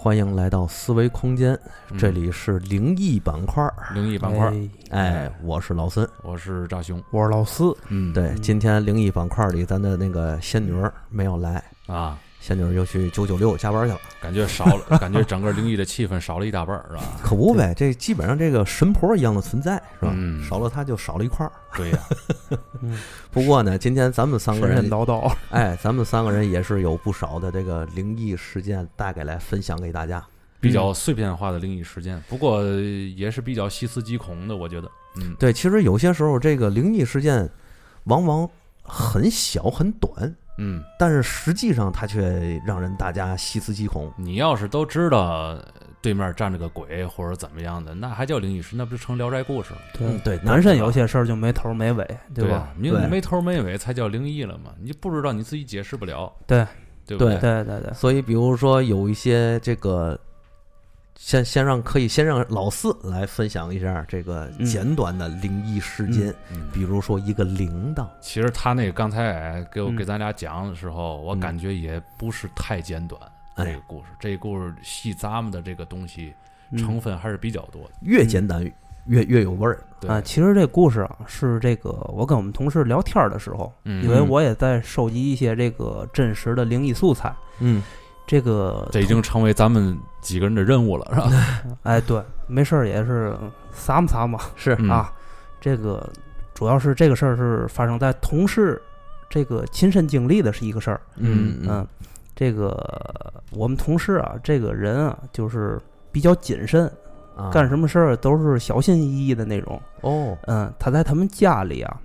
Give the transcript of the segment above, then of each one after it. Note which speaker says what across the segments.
Speaker 1: 欢迎来到思维空间，这里是灵异板块儿。
Speaker 2: 灵异板块儿，
Speaker 1: 哎，哎我是老孙，
Speaker 2: 我是赵兄。
Speaker 3: 我是老四，
Speaker 2: 嗯，
Speaker 1: 对，今天灵异板块里，咱的那个仙女儿没有来，
Speaker 2: 啊，
Speaker 1: 仙女儿又去九九六加班去了。
Speaker 2: 感觉少了，感觉整个灵异的气氛少了一大半儿，是吧？
Speaker 1: 可不呗，这基本上这个神婆一样的存在，是吧？
Speaker 2: 嗯
Speaker 1: 少了她就少了一块儿。
Speaker 2: 对呀，
Speaker 1: 不过呢，今天咱们三个人，
Speaker 3: 叨叨，
Speaker 1: 哎，咱们三个人也是有不少的这个灵异事件带给来分享给大家。
Speaker 2: 比较碎片化的灵异事件，不过也是比较细思极恐的，我觉得。嗯，
Speaker 1: 对，其实有些时候这个灵异事件往往很小很短，
Speaker 2: 嗯，
Speaker 1: 但是实际上它却让人大家细思极恐。
Speaker 2: 你要是都知道对面站着个鬼或者怎么样的，那还叫灵异事？那不就成《聊斋故事》了？
Speaker 1: 对，对，
Speaker 3: 男神有些事儿就没头没尾，吧
Speaker 2: 对吧？？你没头没尾才叫灵异了嘛？你不知道你自己解释不了，
Speaker 3: 对
Speaker 1: 对
Speaker 2: 对不对？
Speaker 3: 对对对，
Speaker 1: 所以比如说有一些这个。先先让可以先让老四来分享一下这个
Speaker 3: 嗯
Speaker 1: 简短的灵异事件，
Speaker 2: 嗯，
Speaker 1: 比如说一个铃铛，
Speaker 2: 其实他那个刚才哎给我
Speaker 3: 嗯
Speaker 2: 给咱俩讲的时候，我
Speaker 1: 嗯
Speaker 2: 感觉也不是太简短。
Speaker 1: 哎
Speaker 2: 这个故事，这个故事细咂摸的这个东西
Speaker 3: 嗯
Speaker 2: 成分还是比较多的。
Speaker 1: 越简单越越有味儿。
Speaker 3: 啊，其实这故事啊是这个我跟我们同事聊天儿的时候，
Speaker 2: 嗯
Speaker 3: 因为我也在收集一些这个真实的灵异素材。
Speaker 1: 嗯，
Speaker 3: 这个
Speaker 2: 这已经成为咱们几个人的任务了，是吧？
Speaker 3: 哎，对，没事儿也是撒嘛撒嘛
Speaker 1: 是
Speaker 2: 嗯
Speaker 3: 啊。这个主要是这个事儿是发生在同事这个亲身经历的是一个事儿。
Speaker 1: 嗯
Speaker 3: 嗯，这个我们同事啊，这个人啊，就是比较谨慎，
Speaker 1: 啊。
Speaker 3: 干什么事儿都是小心翼翼的那种。
Speaker 1: 哦，
Speaker 3: 嗯，他在他们家里啊，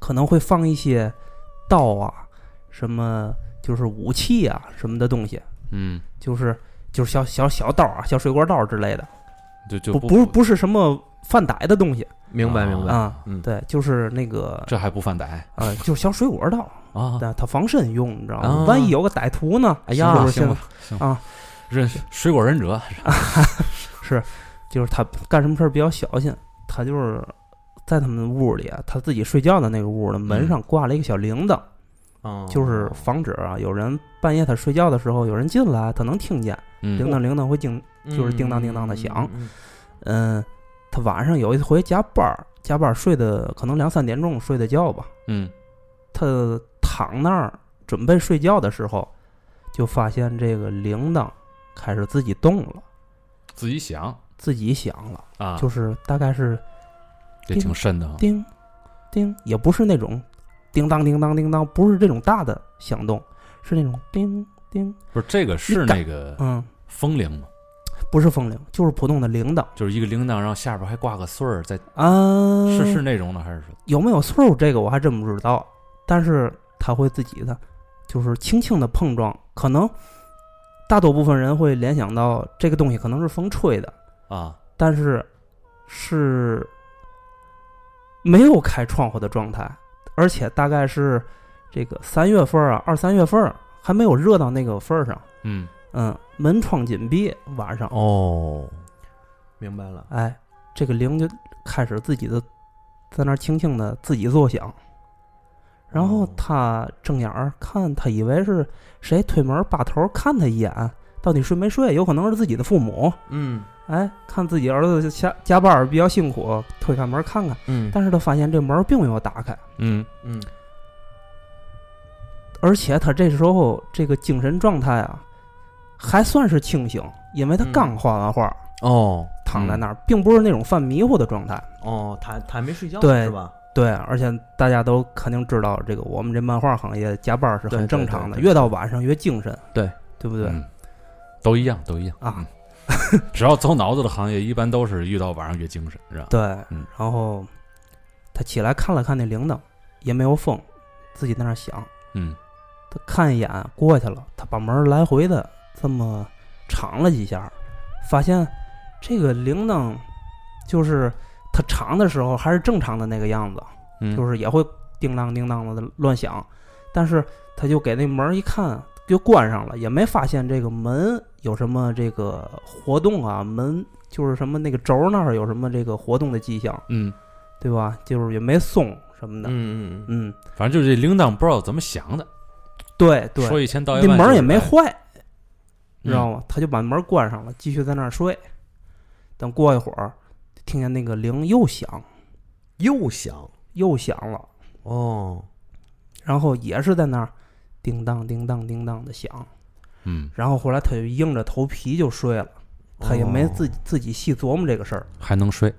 Speaker 3: 可能会放一些刀啊，什么就是武器啊什么的东西，
Speaker 2: 嗯，
Speaker 3: 就是就是小小小刀啊，小水果刀之类的，
Speaker 2: 就就
Speaker 3: 不不是不是什么犯歹的东西
Speaker 2: 啊
Speaker 1: 明白明白。
Speaker 3: 啊。
Speaker 1: 嗯，
Speaker 3: 对，就是那个
Speaker 2: 这还不犯歹
Speaker 3: 啊，就是小水果刀，
Speaker 2: 啊？
Speaker 3: 但它防身用，你知道吗？
Speaker 1: 啊
Speaker 3: 万一有个歹徒呢？
Speaker 1: 哎呀
Speaker 2: 行吧，行
Speaker 3: 啊，
Speaker 2: 忍水果忍者，
Speaker 3: 是，就是他干什么事儿比较小心，他就是在他们屋里啊，他自己睡觉的那个屋的门上挂了一个小铃铛，
Speaker 1: 哦。
Speaker 3: 就是防止啊有人半夜他睡觉的时候有人进来，他能听见
Speaker 2: 嗯。
Speaker 3: 铃铛铃铛会叮，就是叮当叮当的响
Speaker 1: 嗯。
Speaker 3: 嗯，他晚上有一回加班儿，加班儿睡的可能两三点钟睡的觉吧，
Speaker 2: 嗯。
Speaker 3: 他躺那儿准备睡觉的时候，就发现这个铃铛开始自己动了，
Speaker 2: 自己想
Speaker 3: 自己响了，
Speaker 2: 啊，
Speaker 3: 就是大概是
Speaker 2: 这挺深的哈。
Speaker 3: 叮叮，也不是那种叮当叮当叮当，不是这种大的响动，是那种叮叮，
Speaker 2: 不是这个是那个
Speaker 3: 嗯，
Speaker 2: 风铃吗？
Speaker 3: 不是风铃，就是普通的铃铛
Speaker 2: 就是一个铃铛，然后下边还挂个穗儿，在
Speaker 3: 啊。
Speaker 2: 是是那种的还是说？
Speaker 3: 有没有穗儿这个我还真不知道，但是它会自己的，就是轻轻的碰撞，可能大多部分人会联想到这个东西可能是风吹的，
Speaker 2: 啊，
Speaker 3: 但是是没有开窗户的状态，而且大概是这个三月份啊，二三月份还没有热到那个份儿上，
Speaker 2: 嗯
Speaker 3: 嗯，门窗紧闭，晚上，
Speaker 1: 哦，明白了。
Speaker 3: 哎，这个铃就开始自己的在那儿轻轻的自己作响，然后
Speaker 1: 哦
Speaker 3: 他睁眼儿看，他以为是谁推门把头看他一眼，到底睡没睡？有可能是自己的父母。
Speaker 1: 嗯
Speaker 3: 哎，看自己儿子下加班儿比较辛苦，推开门看看，
Speaker 1: 嗯。
Speaker 3: 但是他发现这门并没有打开，
Speaker 2: 嗯。
Speaker 1: 嗯。
Speaker 3: 而且他这时候这个精神状态啊，还算是清醒，因为他
Speaker 1: 嗯。
Speaker 3: 刚画完画，
Speaker 1: 哦。
Speaker 3: 躺在那儿，并不是那种犯迷糊的状态。
Speaker 1: 哦，他他还没睡觉
Speaker 3: 对
Speaker 1: 是吧？
Speaker 3: 对，而且大家都肯定知道，这个我们这漫画行业加班是很正常的，
Speaker 1: 对对
Speaker 3: 越到晚上越精神，
Speaker 1: 对。
Speaker 3: 对不对？
Speaker 2: 嗯，都一样，都一样。
Speaker 3: 啊。
Speaker 2: 嗯。只要走脑子的行业，一般都是遇到晚上越精神，是吧？
Speaker 3: 对，
Speaker 2: 嗯。
Speaker 3: 然后他起来看了看那铃铛，也没有风，自己在那儿想，
Speaker 2: 嗯。
Speaker 3: 他看一眼过去了，他把门来回的这么敞了几下，发现这个铃铛就是他敞的时候还是正常的那个样子，
Speaker 2: 嗯，
Speaker 3: 就是也会叮当叮当的乱响，但是他就给那门一看，就关上了，也没发现这个门有什么这个活动啊，门就是什么那个轴那儿有什么这个活动的迹象，
Speaker 2: 嗯，
Speaker 3: 对吧？就是也没松什么的，
Speaker 1: 嗯嗯嗯
Speaker 3: 嗯，
Speaker 2: 反正就是这铃铛不知道怎么响的，
Speaker 3: 对对，
Speaker 2: 说一千道一
Speaker 3: 那门儿
Speaker 2: 万就是哎
Speaker 3: 也没坏，你知道吗？他就把门关上了，继续在那儿睡。等过一会儿，听见那个铃又响，
Speaker 1: 又响
Speaker 3: 又响了，
Speaker 1: 哦，
Speaker 3: 然后也是在那儿叮当叮当叮当的响。
Speaker 2: 嗯，
Speaker 3: 然后后来他就硬着头皮就睡了，他也没
Speaker 1: 哦
Speaker 3: 自己自己细琢磨这个事儿。
Speaker 2: 还能睡，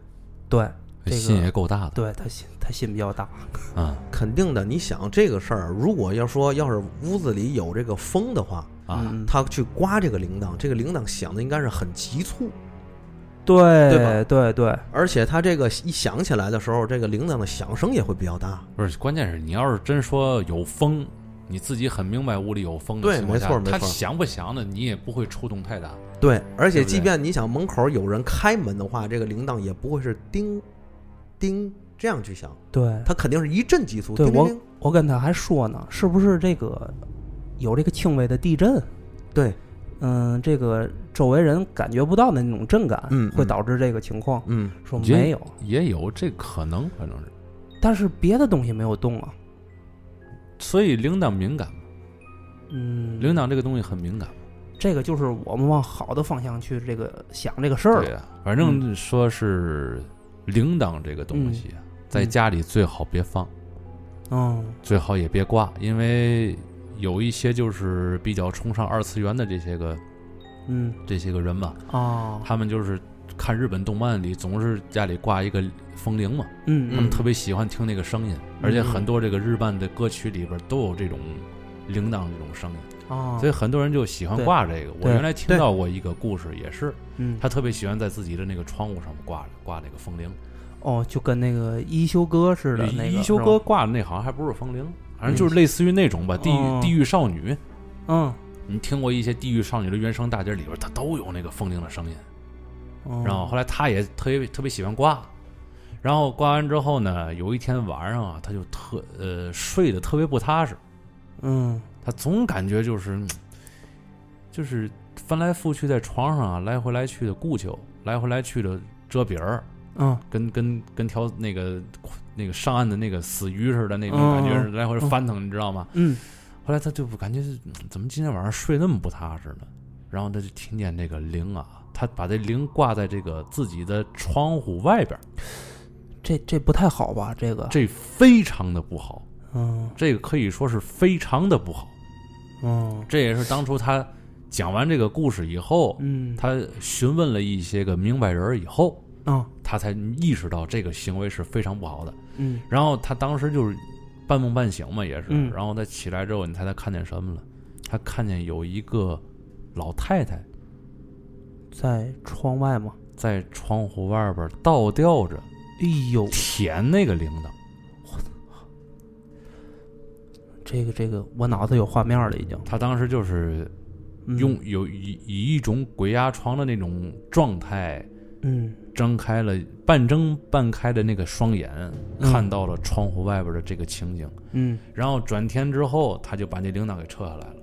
Speaker 3: 对，这个
Speaker 2: 心也够大的。
Speaker 3: 对他心他心比较大。
Speaker 2: 啊
Speaker 1: 肯定的。你想这个事儿，如果要说要是屋子里有这个风的话，
Speaker 2: 啊，
Speaker 3: 嗯，
Speaker 1: 他去刮这个铃铛，这个铃铛响的应该是很急促，
Speaker 3: 对
Speaker 1: 对吧
Speaker 3: 对对，
Speaker 1: 而且他这个一响起来的时候，这个铃铛的响声也会比较大。
Speaker 2: 不是，关键是你要是真说有风，你自己很明白屋里有风的
Speaker 1: 对
Speaker 2: 情况下
Speaker 1: 没错没错
Speaker 2: 他响不响的，你也不会触动太大。
Speaker 1: 对，而且即便你想门口有人开门的话，这个铃铛也不会是叮叮这样去响，
Speaker 3: 对
Speaker 1: 它肯定是一阵急促。
Speaker 3: 对我我跟他还说呢，是不是这个有这个轻微的地震？
Speaker 1: 对，
Speaker 3: 嗯，这个周围人感觉不到的那种震感，
Speaker 1: 嗯嗯
Speaker 3: 会导致这个情况。
Speaker 1: 嗯，
Speaker 2: 也
Speaker 3: 说没有，
Speaker 2: 也有这可能，反正是。
Speaker 3: 但是别的东西没有动啊。
Speaker 2: 所以铃铛敏感嘛，
Speaker 3: 嗯，
Speaker 2: 铃铛这个东西很敏感嘛。
Speaker 3: 这个就是我们往好的方向去这个想这个事儿了。
Speaker 2: 对呀、反正说是铃铛这个东西啊，在家里最好别放，
Speaker 3: 嗯。
Speaker 2: 最好也别挂，因为有一些就是比较崇尚二次元的这些个
Speaker 3: 嗯。
Speaker 2: 这些个人吧，
Speaker 3: 啊
Speaker 2: 他们就是看日本动漫里总是家里挂一个风铃嘛，
Speaker 3: 嗯
Speaker 2: 他们特别喜欢听那个声音，而且很多这个日漫的歌曲里边都有这种铃铛这种声音，
Speaker 3: 啊，
Speaker 2: 所以很多人就喜欢挂这个。我原来听到过一个故事，也是
Speaker 3: 嗯
Speaker 2: 他特别喜欢在自己的那个窗户上面挂着挂那个风铃。
Speaker 3: 哦，就跟那个一休哥似的那个
Speaker 2: 一休哥挂的那好像还不是风铃，反正就是类似于那种吧，地
Speaker 3: 哦
Speaker 2: 狱地狱少女。
Speaker 3: 嗯，
Speaker 2: 你听过一些地狱少女的原声大碟里边，它都有那个风铃的声音。
Speaker 3: 哦。
Speaker 2: 然后后来他也特别特别喜欢刮，然后刮完之后呢，有一天晚上啊，他就特呃睡得特别不踏实，
Speaker 3: 嗯。
Speaker 2: 他总感觉就是嗯 就是翻来覆去在床上啊来回来去的顾求，来回来去的折饼儿，
Speaker 3: 嗯。
Speaker 2: 跟跟跟条那个那个上岸的那个死鱼似的那种
Speaker 3: 嗯
Speaker 2: 感觉
Speaker 3: 嗯。
Speaker 2: 来回翻腾，你知道吗？
Speaker 3: 嗯。
Speaker 2: 后来他就感觉怎么今天晚上睡那么不踏实呢？然后他就听见这个铃啊，他把这铃挂在这个自己的窗户外边儿，
Speaker 3: 这这不太好吧？这个
Speaker 2: 这非常的不好，
Speaker 3: 嗯
Speaker 2: 这个可以说是非常的不好。
Speaker 3: 嗯
Speaker 2: 这也是当初他讲完这个故事以后，
Speaker 3: 嗯
Speaker 2: 他询问了一些个明白人以后，
Speaker 3: 啊
Speaker 2: 他才意识到这个行为是非常不好的。
Speaker 3: 嗯
Speaker 2: 然后他当时就是半梦半醒嘛，也是。
Speaker 3: 嗯
Speaker 2: 然后他起来之后，你猜他看见什么了？他看见有一个老太太
Speaker 3: 在窗外吗。
Speaker 2: 在窗户外边倒吊着
Speaker 3: 哎呦，
Speaker 2: 舔那个铃铛。
Speaker 3: 这个这个，我脑子有画面了，已经。
Speaker 2: 他当时就是
Speaker 3: 嗯
Speaker 2: 用有以以一种鬼压床的那种状态，
Speaker 3: 嗯
Speaker 2: 睁开了半睁半开的那个双眼，
Speaker 3: 嗯
Speaker 2: 看到了窗户外边的这个情景。
Speaker 3: 嗯
Speaker 2: 然后转天之后，他就把那铃铛给撤下来了，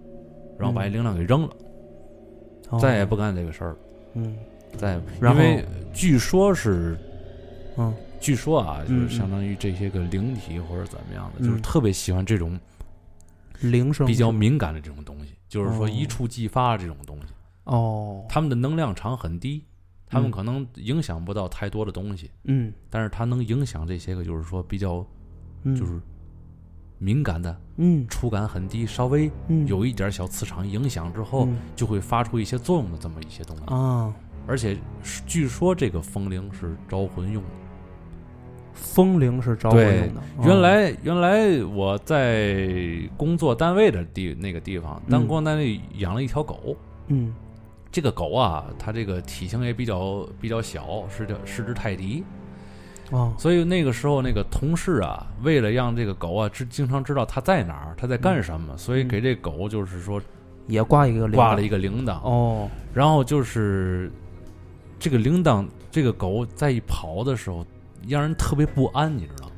Speaker 2: 然后把那铃铛给扔了，
Speaker 3: 哦
Speaker 2: 再也不干这个事儿了。
Speaker 3: 嗯。
Speaker 2: 再也不
Speaker 3: 然后
Speaker 2: 因为据说是，
Speaker 3: 嗯。
Speaker 2: 据说啊，就是相当于这些个灵体或者怎么样的，
Speaker 3: 嗯
Speaker 2: 就是特别喜欢这种
Speaker 3: 铃声
Speaker 2: 比较敏感的这种东西，就是说
Speaker 3: 哦。
Speaker 2: 一触即发这种东西。
Speaker 3: 哦，
Speaker 2: 他们的能量场很低，他们
Speaker 3: 嗯。
Speaker 2: 可能影响不到太多的东西，
Speaker 3: 嗯。
Speaker 2: 但是它能影响这些个，就是说比较
Speaker 3: 嗯。
Speaker 2: 就是敏感的，
Speaker 3: 嗯
Speaker 2: 触感很低，稍微
Speaker 3: 嗯
Speaker 2: 有一点小磁场影响之后，
Speaker 3: 嗯
Speaker 2: 就会发出一些作用的这么一些东西。
Speaker 3: 啊，
Speaker 2: 而且据说这个风铃是招魂用的。
Speaker 3: 风铃是招魂用的。哦
Speaker 2: 原来原来我在工作单位的地那个地方，工作单位养了一条狗。
Speaker 3: 嗯
Speaker 2: 这个狗啊，它这个体型也比较比较小，是叫是只泰迪。
Speaker 3: 哦
Speaker 2: 所以那个时候，那个同事啊，为了让这个狗啊知经常知道它在哪儿，它在干什么，所以给这狗就是说
Speaker 3: 也挂一个
Speaker 2: 挂了一个铃铛。
Speaker 3: 哦
Speaker 2: 然后就是这个铃铛，这个狗在一跑的时候，让人特别不安，你知道吗？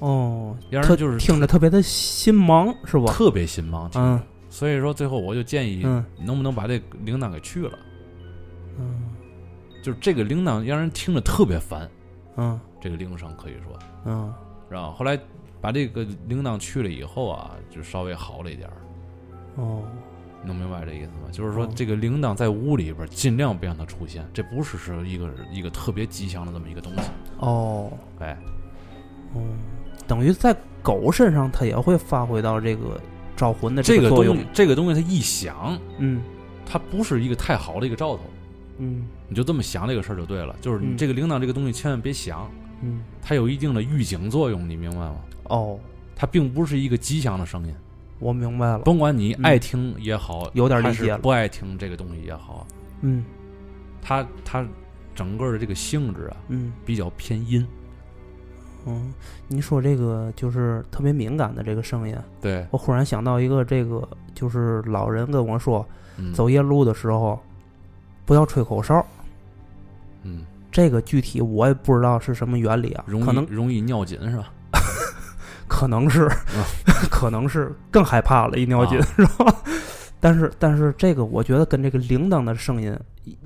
Speaker 3: 哦，
Speaker 2: 让人就是
Speaker 3: 听着特别的心忙是吧？
Speaker 2: 特别心忙。
Speaker 3: 嗯
Speaker 2: 所以说最后我就建议，
Speaker 3: 嗯
Speaker 2: 能不能把这铃铛给去了？
Speaker 3: 嗯
Speaker 2: 就是这个铃铛让人听着特别烦，
Speaker 3: 嗯
Speaker 2: 这个铃声可以说。
Speaker 3: 嗯
Speaker 2: 然后后来把这个铃铛去了以后啊，就稍微好了一点儿。
Speaker 3: 哦，
Speaker 2: 能明白这意思吗？就是说
Speaker 3: 哦，
Speaker 2: 这个铃铛在屋里边儿尽量别让它出现，这不是是一个一个特别吉祥的这么一个东西。
Speaker 3: 哦，
Speaker 2: 哎，
Speaker 3: 嗯，等于在狗身上，它也会发挥到这个招魂的
Speaker 2: 这
Speaker 3: 个作用
Speaker 2: 个东西。，这个东西它一响，
Speaker 3: 嗯
Speaker 2: 它不是一个太好的一个兆头。
Speaker 3: 嗯
Speaker 2: 你就这么想这个事儿就对了，就是你
Speaker 3: 嗯
Speaker 2: 这个铃铛这个东西千万别响，
Speaker 3: 嗯，
Speaker 2: 它有一定的预警作用，你明白吗？
Speaker 3: 哦，
Speaker 2: 它并不是一个吉祥的声音，
Speaker 3: 我明白了。
Speaker 2: 甭管你爱听也好，
Speaker 3: 有点理解了。
Speaker 2: 不爱听这个东西也好，
Speaker 3: 嗯。
Speaker 2: 它它整个的这个性质啊
Speaker 3: 嗯。
Speaker 2: 比较偏阴。
Speaker 3: 嗯，你说这个就是特别敏感的这个声音，
Speaker 2: 对，
Speaker 3: 我忽然想到一个，这个就是老人跟我说，
Speaker 2: 嗯，
Speaker 3: 走夜路的时候不要吹口哨。
Speaker 2: 嗯，
Speaker 3: 这个具体我也不知道是什么原理啊，
Speaker 2: 容易
Speaker 3: 可能
Speaker 2: 容易尿紧是吧？
Speaker 3: 可能是，可能是更害怕了，一尿紧、
Speaker 2: 啊
Speaker 3: 是吧？但是但是这个我觉得跟这个铃铛的声音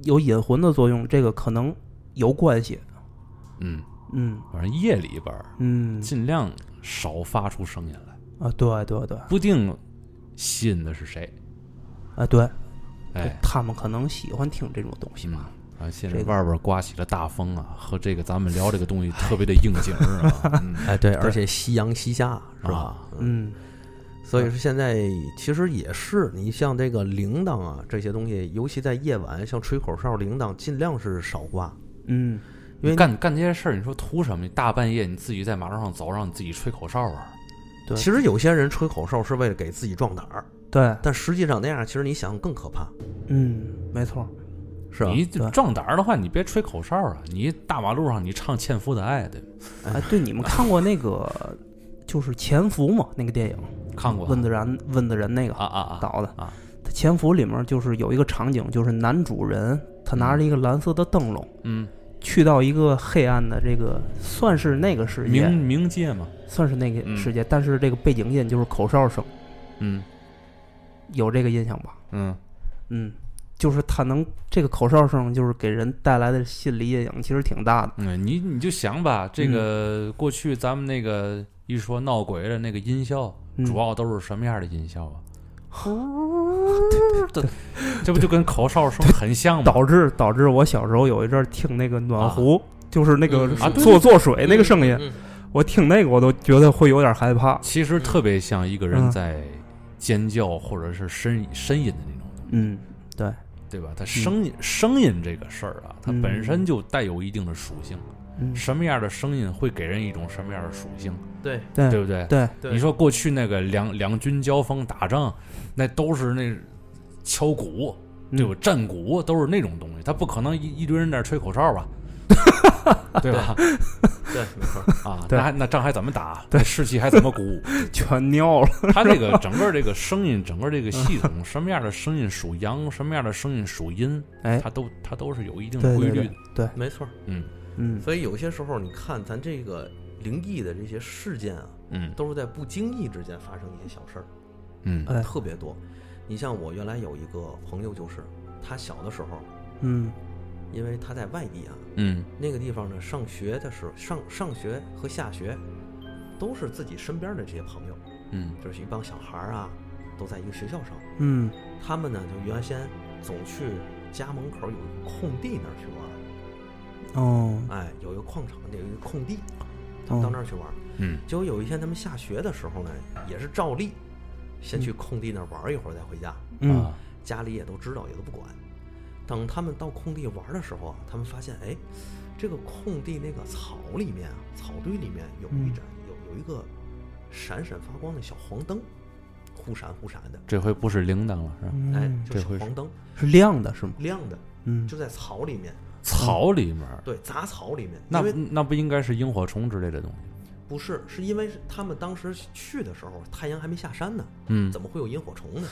Speaker 3: 有引魂的作用，这个可能有关系。
Speaker 2: 嗯，
Speaker 3: 嗯
Speaker 2: 反正夜里边儿
Speaker 3: 嗯
Speaker 2: 尽量少发出声音来，
Speaker 3: 啊，对对对，
Speaker 2: 不定吸引的是谁。
Speaker 3: 啊对，
Speaker 2: 哎，
Speaker 3: 他们可能喜欢听这种东西
Speaker 2: 嗯
Speaker 3: 吧。
Speaker 2: 啊，现在
Speaker 3: 这
Speaker 2: 外边刮起了大风啊，和这个咱们聊这个东西特别的应景儿啊，嗯
Speaker 1: 哎，对，而且夕阳西下是吧
Speaker 2: 啊？
Speaker 3: 嗯
Speaker 1: 所以说现在其实也是，你像这个铃铛啊这些东西，尤其在夜晚，像吹口哨、铃铛，尽量是少挂，
Speaker 3: 嗯，
Speaker 1: 因为
Speaker 2: 干干这些事儿，你说图什么？你大半夜你自己在马路上走，让你自己吹口哨啊？
Speaker 3: 对
Speaker 1: 其实有些人吹口哨是为了给自己壮胆儿，
Speaker 3: 对，
Speaker 1: 但实际上那样，其实你想更可怕，
Speaker 3: 嗯，没错，
Speaker 1: 是吧？
Speaker 2: 你壮胆儿的话，你别吹口哨啊！你大马路上你唱《纤夫的爱》对吗？
Speaker 3: 哎，对，你们看过那个就是《潜伏》吗？那个电影，
Speaker 2: 看过
Speaker 3: 温子然温子仁那个
Speaker 2: 啊啊啊！
Speaker 3: 导的
Speaker 2: 啊。
Speaker 3: 他《潜伏》里面就是有一个场景，就是男主人他拿着一个蓝色的灯笼，
Speaker 2: 嗯，
Speaker 3: 去到一个黑暗的这个算是那个世界
Speaker 2: 冥，冥界嘛，
Speaker 3: 算是那个
Speaker 2: 嗯
Speaker 3: 世界，但是这个背景音就是口哨声，
Speaker 2: 嗯
Speaker 3: 有这个印象吧？
Speaker 2: 嗯，
Speaker 3: 嗯，就是他能这个口哨声，就是给人带来的心理阴影其实挺大的。
Speaker 2: 嗯，你你就想吧，这个过去咱们那个一说闹鬼的那个音效，
Speaker 3: 嗯。
Speaker 2: 主要都是什么样的音效啊？这不就跟口哨声很像吗？
Speaker 3: 导致导致我小时候有一阵儿听那个暖壶，就是那个
Speaker 1: 嗯
Speaker 2: 啊对
Speaker 3: 做做水那个声音，
Speaker 1: 嗯
Speaker 3: 我听那个我都觉得会有点害怕。
Speaker 2: 其实特别像一个人
Speaker 3: 嗯。
Speaker 2: 在尖叫或者是呻呻吟的那种
Speaker 3: 嗯，对，
Speaker 2: 对吧？它声音声音这个事儿啊，它
Speaker 3: 嗯
Speaker 2: 本身就带有一定的属性。
Speaker 3: 嗯，
Speaker 2: 什么样的声音会给人一种什么样的属性，
Speaker 1: 对
Speaker 3: 对
Speaker 2: 对不对？
Speaker 3: 对，
Speaker 1: 对，
Speaker 2: 你说过去那个两两军交锋打仗，那都是那敲鼓，
Speaker 3: 嗯
Speaker 2: 对吧？战鼓都是那种东西，他不可能一一堆人在那吹口哨吧，对吧？
Speaker 1: 对，没错，
Speaker 2: 啊，那还那仗还怎么打？对士气还怎么鼓舞？
Speaker 3: 全尿了。
Speaker 2: 他这个整个这个声音，整个这个系统，什么样的声音属阳，什么样的声音属阴，
Speaker 3: 哎，
Speaker 2: 它都它都是有一定规律的。
Speaker 3: 对对，
Speaker 1: 没错。
Speaker 2: 嗯
Speaker 3: 嗯，
Speaker 1: 所以有些时候，你看咱这个灵异的这些事件啊，
Speaker 2: 嗯
Speaker 1: 都是在不经意之间发生一些小事儿，
Speaker 2: 嗯
Speaker 3: 哎，
Speaker 1: 特别多。你像我原来有一个朋友，就是他小的时候，
Speaker 3: 嗯
Speaker 1: 因为他在外地啊，
Speaker 2: 嗯。
Speaker 1: 那个地方呢，上学的时候，上上学和下学都是自己身边的这些朋友，
Speaker 2: 嗯。
Speaker 1: 就是一帮小孩儿啊，都在一个学校上。
Speaker 3: 嗯。
Speaker 1: 他们呢，就原先总去家门口有一个空地那儿去玩儿，
Speaker 3: 哦。
Speaker 1: 哎，有一个矿场，有一个空地，他
Speaker 3: 哦。
Speaker 1: 们到那儿去玩儿。
Speaker 2: 嗯。
Speaker 1: 结果有一天他们下学的时候呢，也是照例先去空地那儿玩一会儿再回家，
Speaker 3: 嗯。
Speaker 2: 啊。
Speaker 1: 家里也都知道，也都不管。等他们到空地玩的时候啊，他们发现，哎，这个空地那个草里面啊，草堆里面有一
Speaker 3: 嗯
Speaker 1: 盏、有有一个闪闪发光的小黄灯，忽闪忽闪的，
Speaker 2: 这回不是铃铛了，是吧？
Speaker 1: 哎
Speaker 3: 嗯，，
Speaker 1: 就
Speaker 2: 这回是
Speaker 1: 黄灯
Speaker 3: 是亮的是吗？
Speaker 1: 亮的，
Speaker 3: 嗯，
Speaker 1: 就在草里面，
Speaker 2: 草里面，
Speaker 1: 对，杂草里面。
Speaker 2: 那那不应该是萤火虫之类的东西？
Speaker 1: 不是，是因为他们当时去的时候，太阳还没下山呢，
Speaker 2: 嗯
Speaker 1: 怎么会有萤火虫呢？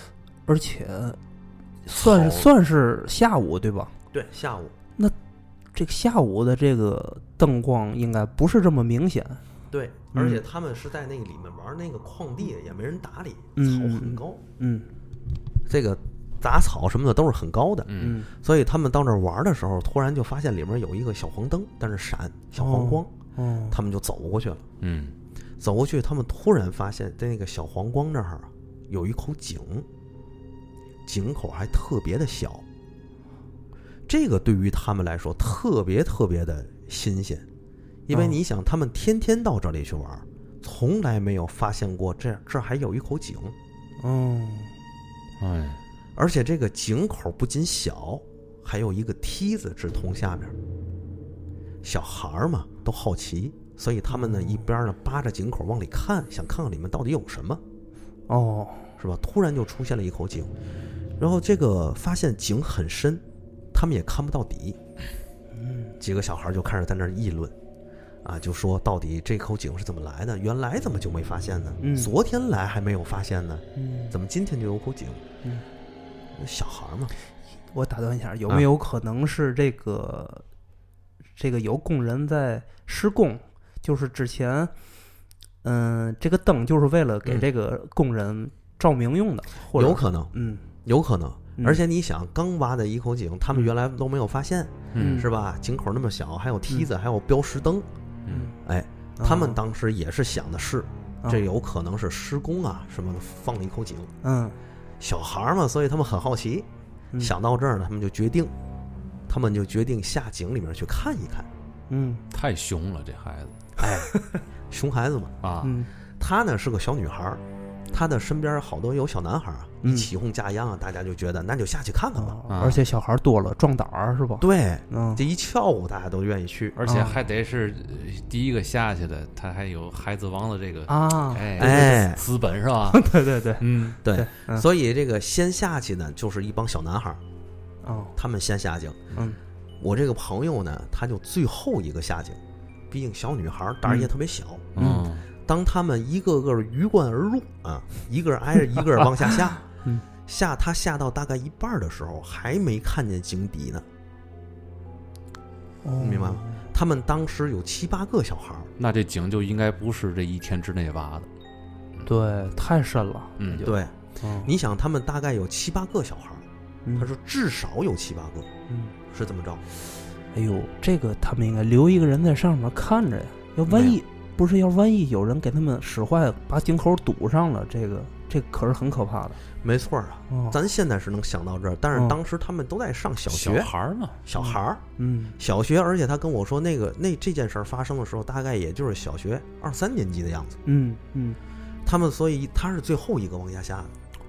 Speaker 3: 而且算是算是下午对吧？
Speaker 1: 对，下午，那
Speaker 3: 这个下午的这个灯光应该不是这么明显。
Speaker 1: 对，
Speaker 3: 嗯
Speaker 1: 而且他们是在那个里面玩那个矿地，也没人打理，
Speaker 3: 嗯
Speaker 1: 草很高，
Speaker 3: 嗯。
Speaker 1: 这个杂草什么的都是很高的，
Speaker 2: 嗯。
Speaker 3: 嗯。
Speaker 1: 所以他们到那儿玩的时候，突然就发现里面有一个小黄灯，但是闪小黄光，
Speaker 3: 哦，
Speaker 1: 他们就走过去了。
Speaker 2: 嗯。
Speaker 1: 走过去，他们突然发现，在那个小黄光那儿啊，有一口井，井口还特别的小。这个对于他们来说特别特别的新鲜，因为
Speaker 3: 哦
Speaker 1: 你想，他们天天到这里去玩，从来没有发现过这这还有一口井，
Speaker 3: 哦，
Speaker 2: 哎，
Speaker 1: 而且这个井口不仅小，还有一个梯子直通下面。小孩儿嘛都好奇，所以他们呢一边呢扒着井口往里看，想看看里面到底有什么。
Speaker 3: 哦，
Speaker 1: 是吧？突然就出现了一口井，然后这个发现井很深，他们也看不到底。几个小孩就开始在那儿议论，啊，就说到底这口井是怎么来的？原来怎么就没发现呢？
Speaker 3: 嗯
Speaker 1: 昨天来还没有发现呢，
Speaker 3: 嗯，
Speaker 1: 怎么今天就有口井？
Speaker 3: 嗯，
Speaker 1: 小孩嘛，
Speaker 3: 我打断一下，有
Speaker 1: 啊
Speaker 3: 没有可能是这个、这个有工人在施工？就是之前，嗯、这个灯就是为了给
Speaker 1: 嗯
Speaker 3: 这个工人照明用的，或者
Speaker 1: 有可能，
Speaker 3: 嗯，
Speaker 1: 有可能。
Speaker 3: 嗯。
Speaker 1: 而且你想，刚挖的一口井，他们原来都没有发现，
Speaker 3: 嗯。
Speaker 1: 是吧？井口那么小，还有梯子，还有标识灯，
Speaker 2: 嗯，
Speaker 1: 哎，他们当时也是想的是，
Speaker 3: 啊。
Speaker 1: 这有可能是施工啊什么的放了一口井。
Speaker 3: 嗯。
Speaker 1: 小孩儿嘛，所以他们很好奇。
Speaker 3: 嗯。
Speaker 1: 想到这儿呢，他们就决定，他们就决定下井里面去看一看。
Speaker 3: 嗯。
Speaker 2: 太凶了，这孩子。
Speaker 1: 哎，熊孩子嘛，
Speaker 2: 啊，
Speaker 3: 嗯。
Speaker 1: 她呢是个小女孩儿，她的身边好多有小男孩儿啊，
Speaker 3: 嗯
Speaker 1: 一起哄架秧啊，大家就觉得那就下去看看吧。
Speaker 3: 而且小孩多了壮胆儿是吧？
Speaker 1: 对，
Speaker 3: 嗯，
Speaker 1: 这一跳舞大家都愿意去。
Speaker 2: 而且
Speaker 3: 啊
Speaker 2: 还得是呃第一个下去的，他还有孩子王的这个
Speaker 3: 啊，
Speaker 2: 哎
Speaker 1: 哎
Speaker 2: 资本是吧？
Speaker 3: 对对对，
Speaker 2: 嗯，
Speaker 1: 对，
Speaker 3: 嗯
Speaker 1: 所以这个先下去呢，就是一帮小男孩儿，
Speaker 3: 哦，
Speaker 1: 他们先下井。
Speaker 3: 嗯
Speaker 1: 我这个朋友呢，他就最后一个下井，毕竟小女孩儿胆儿也特别小。
Speaker 2: 嗯，
Speaker 1: 当他们一个个鱼贯而入啊，一个挨着一个往下下，
Speaker 3: 嗯
Speaker 1: 下他下到大概一半的时候，还没看见井底呢。
Speaker 3: 哦
Speaker 1: 明白吗？他们当时有七八个小孩儿，
Speaker 2: 那这井就应该不是这一天之内挖的，
Speaker 3: 对，太深了，
Speaker 2: 嗯，
Speaker 1: 对，
Speaker 3: 嗯
Speaker 1: 你想他们大概有七八个小孩他说至少有七八个，
Speaker 3: 嗯。
Speaker 1: 是这么着。
Speaker 3: 哎呦，这个他们应该留一个人在上面看着呀。要万一不是要万一有人给他们使坏，把井口堵上了，这个这可是很可怕的。
Speaker 1: 没错儿啊，
Speaker 3: 哦，
Speaker 1: 咱现在是能想到这儿，但是
Speaker 3: 嗯
Speaker 1: 当时他们都在上小学小，
Speaker 2: 孩儿嘛，
Speaker 1: 小孩儿，
Speaker 3: 嗯
Speaker 1: 小学，而且他跟我说，那个那这件事儿发生的时候，大概也就是小学二三年级的样子。
Speaker 3: 嗯嗯
Speaker 1: 他们所以他是最后一个往下下的，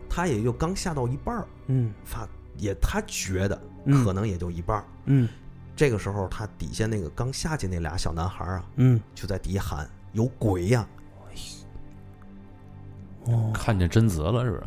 Speaker 1: 他也就刚下到一半儿，
Speaker 3: 嗯
Speaker 1: 发也他觉得
Speaker 3: 嗯
Speaker 1: 可能也就一半儿。
Speaker 3: 嗯
Speaker 1: 这个时候，他底下那个刚下去那俩小男孩儿啊，
Speaker 3: 嗯，
Speaker 1: 就在底下喊：“有鬼呀
Speaker 3: 哦，
Speaker 2: 看见贞子了是不是？！”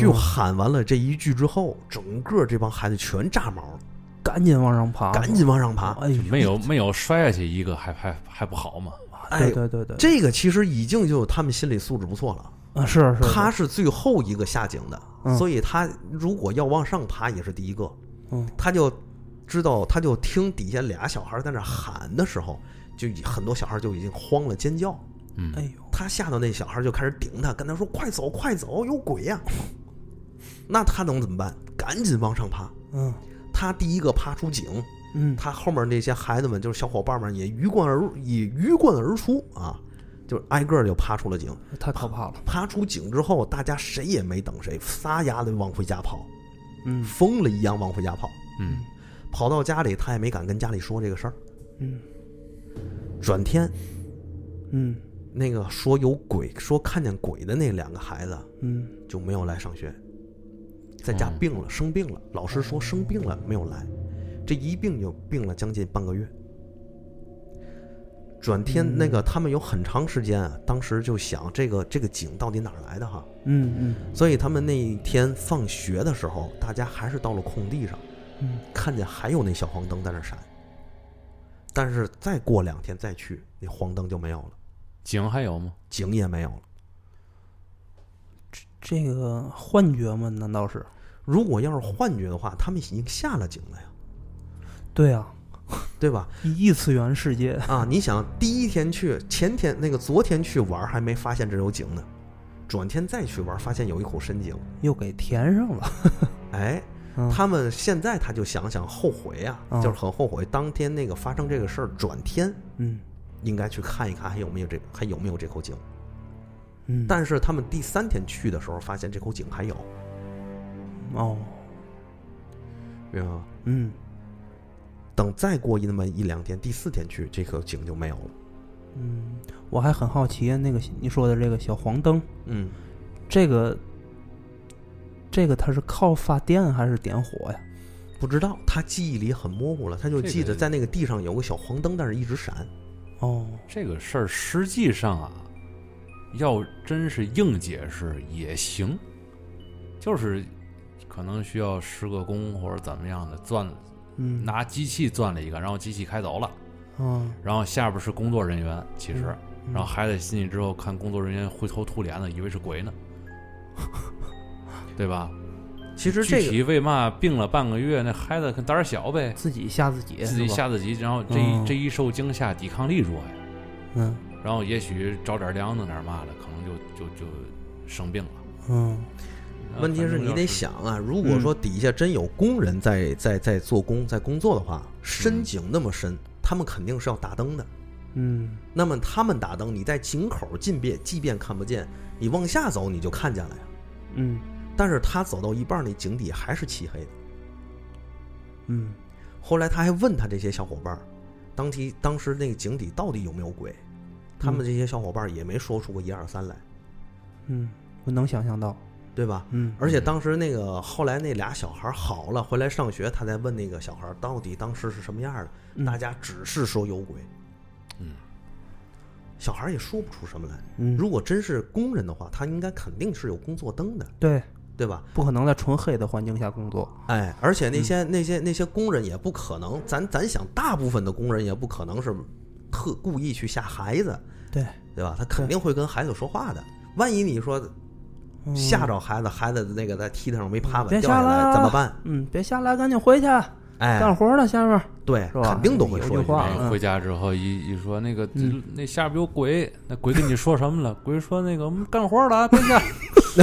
Speaker 1: 就
Speaker 3: 嗯
Speaker 1: 喊完了这一句之后，整个这帮孩子全炸毛了，
Speaker 3: 赶紧往上爬，
Speaker 1: 赶紧往上爬。
Speaker 3: 哎呦，
Speaker 2: 没有没有摔下去一个还还还不好吗？
Speaker 1: 哎
Speaker 3: 对，对对对，
Speaker 1: 这个其实已经就他们心理素质不错了。
Speaker 3: 啊是是，
Speaker 1: 他是最后一个下井的，
Speaker 3: 嗯
Speaker 1: 所以他如果要往上爬，也是第一个。
Speaker 3: 嗯
Speaker 1: 他就知道，他就听底下俩小孩在那喊的时候，就已很多小孩就已经慌了，尖叫。
Speaker 2: 嗯
Speaker 3: 哎，呦，
Speaker 1: 他吓到那小孩就开始顶他，跟他说：“快走，快走，有鬼呀、那他能怎么办？赶紧往上爬。
Speaker 3: 嗯
Speaker 1: 他第一个爬出井，
Speaker 3: 嗯，
Speaker 1: 他后面那些孩子们，就是小伙伴们，也鱼贯而入，也鱼贯而出啊，就是挨个儿就爬出了井。
Speaker 3: 太可怕了，
Speaker 1: 爬出井之后，大家谁也没等谁，撒丫子往回家跑，
Speaker 3: 嗯
Speaker 1: 疯了一样往回家跑。
Speaker 2: 嗯
Speaker 1: 跑到家里，他也没敢跟家里说这个事儿。
Speaker 3: 嗯
Speaker 1: 转天，
Speaker 3: 嗯。
Speaker 1: 那个说有鬼、说看见鬼的那两个孩子
Speaker 3: 嗯。
Speaker 1: 就没有来上学，在家
Speaker 2: 哦
Speaker 1: 病了，生病了。老师说生病了，没有来。这一病就病了将近半个月。转天，
Speaker 3: 嗯。
Speaker 1: 那个他们有很长时间啊，当时就想这个这个井到底哪儿来的哈，
Speaker 3: 嗯嗯。
Speaker 1: 所以他们那一天放学的时候，大家还是到了空地上，
Speaker 3: 嗯，
Speaker 1: 看见还有那小黄灯在那儿闪。但是再过两天再去，那黄灯就没有了，
Speaker 2: 井还有吗？
Speaker 1: 井也没有了。
Speaker 3: 这这个幻觉吗？难道是？
Speaker 1: 如果要是幻觉的话，他们已经下了井了呀，
Speaker 3: 对啊，
Speaker 1: 对吧？
Speaker 3: 异次元世界，
Speaker 1: 啊，你想第一天去，前天那个昨天去玩还没发现这有井呢，转天再去玩发现有一口深井，
Speaker 3: 又给填上了。
Speaker 1: 哎，
Speaker 3: 嗯。
Speaker 1: 他们现在他就想想后悔啊，
Speaker 3: 嗯。
Speaker 1: 就是很后悔当天那个发生这个事儿，转天
Speaker 3: 嗯。
Speaker 1: 应该去看一看还有没有这还有没有这口井。
Speaker 3: 嗯，
Speaker 1: 但是他们第三天去的时候，发现这口井还有，
Speaker 3: 哦，
Speaker 1: 明白吗？
Speaker 3: 嗯。
Speaker 1: 等再过一那么一两天，第四天去，这口井就没有了。
Speaker 3: 嗯，我还很好奇那个你说的这个小黄灯，
Speaker 1: 嗯，
Speaker 3: 这个这个他是靠发电还是点火呀？
Speaker 1: 不知道，他记忆里很模糊了，他就记得在那个地上有个小黄灯，但是一直闪。
Speaker 3: 哦，
Speaker 2: 这个事儿实际上啊，要真是硬解释也行，就是可能需要施个工或者怎么样的钻，
Speaker 3: 嗯，
Speaker 2: 拿机器钻了一个，然后机器开走了，
Speaker 3: 嗯，
Speaker 2: 然后下边是工作人员，其实，
Speaker 3: 嗯
Speaker 2: 然后孩子进去之后看工作人员灰头土脸的，以为是鬼呢，对吧？
Speaker 1: 其实这个
Speaker 2: 具体为嘛病了半个月，那孩子可胆儿小呗，
Speaker 3: 自己吓自己，
Speaker 2: 自己
Speaker 3: 是吧，
Speaker 2: 吓自己，然后这一、
Speaker 3: 嗯
Speaker 2: 这一受惊吓，抵抗力弱呀。
Speaker 3: 嗯
Speaker 2: 然后也许着点凉子点嘛的，可能就就就生病了。
Speaker 3: 嗯
Speaker 1: 问题是你得想啊，如果说底下真有工人在在在做工在工作的话，深井那么深，他们肯定是要打灯的。
Speaker 3: 嗯
Speaker 1: 那么他们打灯，你在井口进便即便看不见，你往下走你就看见了呀。
Speaker 3: 嗯
Speaker 1: 但是他走到一半，那井底还是漆黑的。
Speaker 3: 嗯
Speaker 1: 后来他还问他这些小伙伴儿，当期当时那个井底到底有没有鬼？他们这些小伙伴儿也没说出个一二三来，
Speaker 3: 嗯，我能想象到，
Speaker 1: 对吧？
Speaker 3: 嗯，
Speaker 1: 而且当时那个后来那俩小孩好了，回来上学，他再问那个小孩到底当时是什么样的，
Speaker 3: 嗯
Speaker 1: 大家只是说有鬼，
Speaker 2: 嗯，
Speaker 1: 小孩也说不出什么来。
Speaker 3: 嗯，
Speaker 1: 如果真是工人的话，他应该肯定是有工作灯的，
Speaker 3: 对，
Speaker 1: 对吧？
Speaker 3: 不可能在纯黑的环境下工作，
Speaker 1: 哎，而且那
Speaker 3: 嗯
Speaker 1: 些、那些那些工人也不可能，咱咱想，大部分的工人也不可能是特故意去吓孩子，
Speaker 3: 对，
Speaker 1: 对吧？他肯定会跟孩子说话的。万一你说
Speaker 3: 嗯
Speaker 1: 吓着孩子，孩子那个在梯子上没爬稳
Speaker 3: 别
Speaker 1: 掉下
Speaker 3: 下来
Speaker 1: 怎么办？
Speaker 3: 嗯，别下来，赶紧回去
Speaker 1: 哎，
Speaker 3: 干活了，下面
Speaker 1: 对，
Speaker 3: 是吧
Speaker 1: 肯定都会说一句
Speaker 3: 话
Speaker 2: 回家之后一一说那个、
Speaker 3: 嗯
Speaker 2: 那下边有鬼，那鬼跟你说什么了？鬼说那个我们干活了啊，别下。这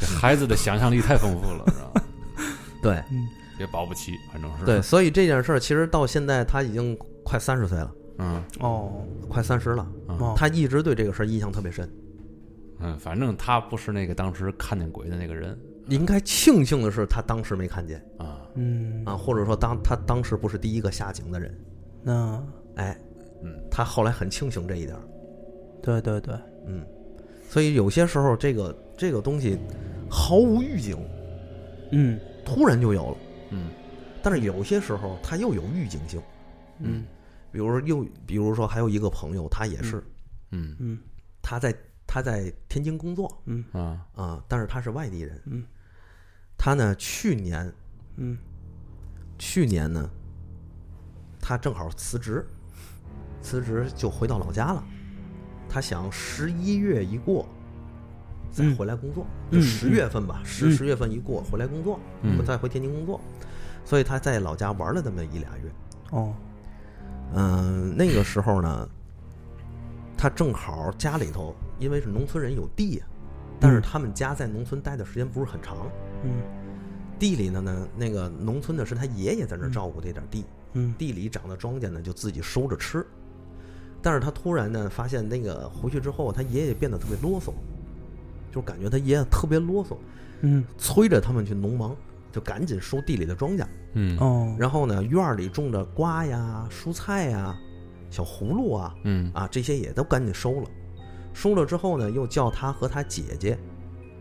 Speaker 2: 孩子的想象力太丰富了，知道吗？
Speaker 1: 对。
Speaker 3: 嗯。
Speaker 2: 也保不齐，反正是。
Speaker 1: 对，，所以这件事儿其实到现在他已经快三十岁了，
Speaker 2: 嗯。
Speaker 3: 哦。
Speaker 1: 快三十了，他一直对这个事儿印象特别深。
Speaker 2: 嗯，反正他不是那个当时看见鬼的那个人。
Speaker 1: 应该庆幸的是，他当时没看见
Speaker 2: 啊，
Speaker 3: 嗯。
Speaker 1: 啊，或者说当他当时不是第一个下井的人。
Speaker 3: 那
Speaker 1: 哎，
Speaker 2: 嗯，
Speaker 1: 他后来很庆幸这一点儿。
Speaker 3: 对对对，
Speaker 1: 嗯，所以有些时候这个这个东西毫无预警，
Speaker 3: 嗯。
Speaker 1: 突然就有了。
Speaker 2: 嗯。
Speaker 1: 但是有些时候它又有预警性，
Speaker 3: 嗯。
Speaker 1: 比如说又比如说还有一个朋友，他也是。
Speaker 2: 嗯。
Speaker 3: 嗯。
Speaker 1: 他在他在天津工作。
Speaker 3: 嗯。
Speaker 2: 啊。
Speaker 1: 啊，但是他是外地人。
Speaker 3: 嗯。
Speaker 1: 他呢去年
Speaker 3: 嗯。
Speaker 1: 去年呢，他正好辞职，辞职就回到老家了。他想十一月一过，再
Speaker 3: 嗯
Speaker 1: 回来工作，
Speaker 3: 嗯
Speaker 1: 就十月份吧，十
Speaker 3: 嗯。
Speaker 1: 十月份一过回来工作，
Speaker 2: 嗯。
Speaker 1: 再回天津工作。所以他在老家玩了那么一俩月。
Speaker 3: 哦。
Speaker 1: 嗯，那个时候呢，他正好家里头因为是农村人有地呀，但是
Speaker 3: 嗯
Speaker 1: 他们家在农村待的时间不是很长，
Speaker 3: 嗯。
Speaker 1: 地里呢呢那个农村的是他爷爷在那儿照顾这点地，
Speaker 3: 嗯。
Speaker 1: 地里长的庄稼呢就自己收着吃。但是他突然呢发现那个回去之后，他爷爷变得特别啰嗦，就感觉他爷爷特别啰嗦，
Speaker 3: 嗯
Speaker 1: 催着他们去农忙，就赶紧收地里的庄稼。
Speaker 2: 嗯
Speaker 3: 哦
Speaker 1: 然后呢，院儿里种着瓜呀、蔬菜呀、小葫芦啊
Speaker 2: 嗯
Speaker 1: 啊这些也都赶紧收了。收了之后呢，又叫他和他姐姐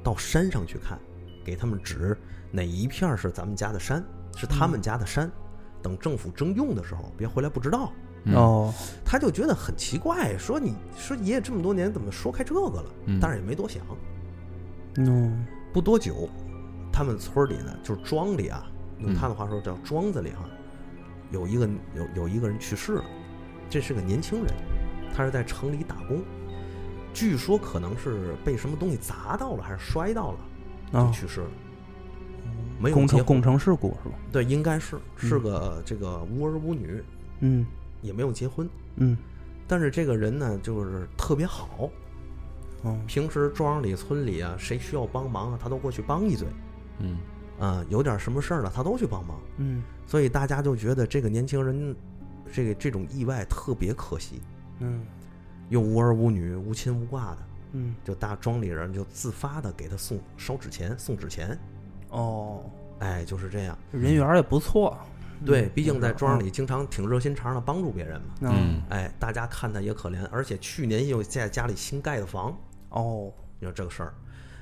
Speaker 1: 到山上去看，给他们指哪一片儿是咱们家的山，是他们家的山。等政府征用的时候，别回来不知道。
Speaker 2: 嗯。
Speaker 3: 哦
Speaker 1: 他就觉得很奇怪，说你说爷爷这么多年怎么说开这个了？
Speaker 2: 嗯。
Speaker 1: 但是也没多想。
Speaker 3: 嗯。
Speaker 1: 不多久，他们村里呢，就是庄里啊，用他的话说叫庄子里哈、有一个有有一个人去世了，这是个年轻人，他是在城里打工，据说可能是被什么东西砸到了，还是摔到了，就
Speaker 3: 啊，
Speaker 1: 去世了。没有
Speaker 3: 工程工程事故是吧？
Speaker 1: 对，应该是是个这个无儿无女，
Speaker 3: 嗯
Speaker 1: 也没有结婚，
Speaker 3: 嗯
Speaker 1: 但是这个人呢，就是特别好，
Speaker 3: 哦
Speaker 1: 平时庄里村里啊，谁需要帮忙啊，他都过去帮一嘴。
Speaker 2: 嗯
Speaker 1: 啊、有点什么事儿了，他都去帮忙，
Speaker 3: 嗯
Speaker 1: 所以大家就觉得这个年轻人，这个这种意外特别可惜，
Speaker 3: 嗯
Speaker 1: 又无儿无女、无亲无挂的，
Speaker 3: 嗯
Speaker 1: 就大庄里人就自发的给他送烧纸钱、送纸钱，
Speaker 3: 哦，
Speaker 1: 哎，就是这样。
Speaker 3: 人缘也不错。
Speaker 1: 对，毕竟在庄里经常挺热心肠的帮助别人嘛。
Speaker 3: 嗯。
Speaker 2: 嗯。
Speaker 1: 哎，大家看他也可怜，而且去年又在家里新盖的房，
Speaker 3: 哦，
Speaker 1: 你说这个事儿，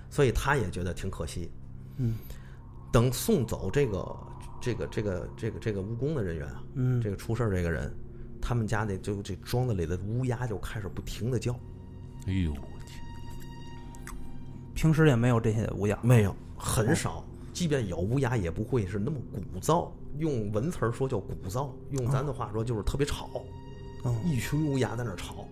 Speaker 1: 所以他也觉得挺可惜。
Speaker 3: 嗯。
Speaker 1: 等送走这个这个这个这个这个务工的人员啊，
Speaker 3: 嗯。
Speaker 1: 这个出事儿这个人，他们家那就这庄子里的乌鸦就开始不停的叫，
Speaker 2: 哎呦我天，
Speaker 3: 平时也没有这些乌鸦。
Speaker 1: 没有很少，即便有乌鸦也不会是那么鼓噪，用文词儿说叫鼓噪，用咱的话说就是特别吵，
Speaker 3: 嗯
Speaker 1: 一群乌鸦在那儿吵。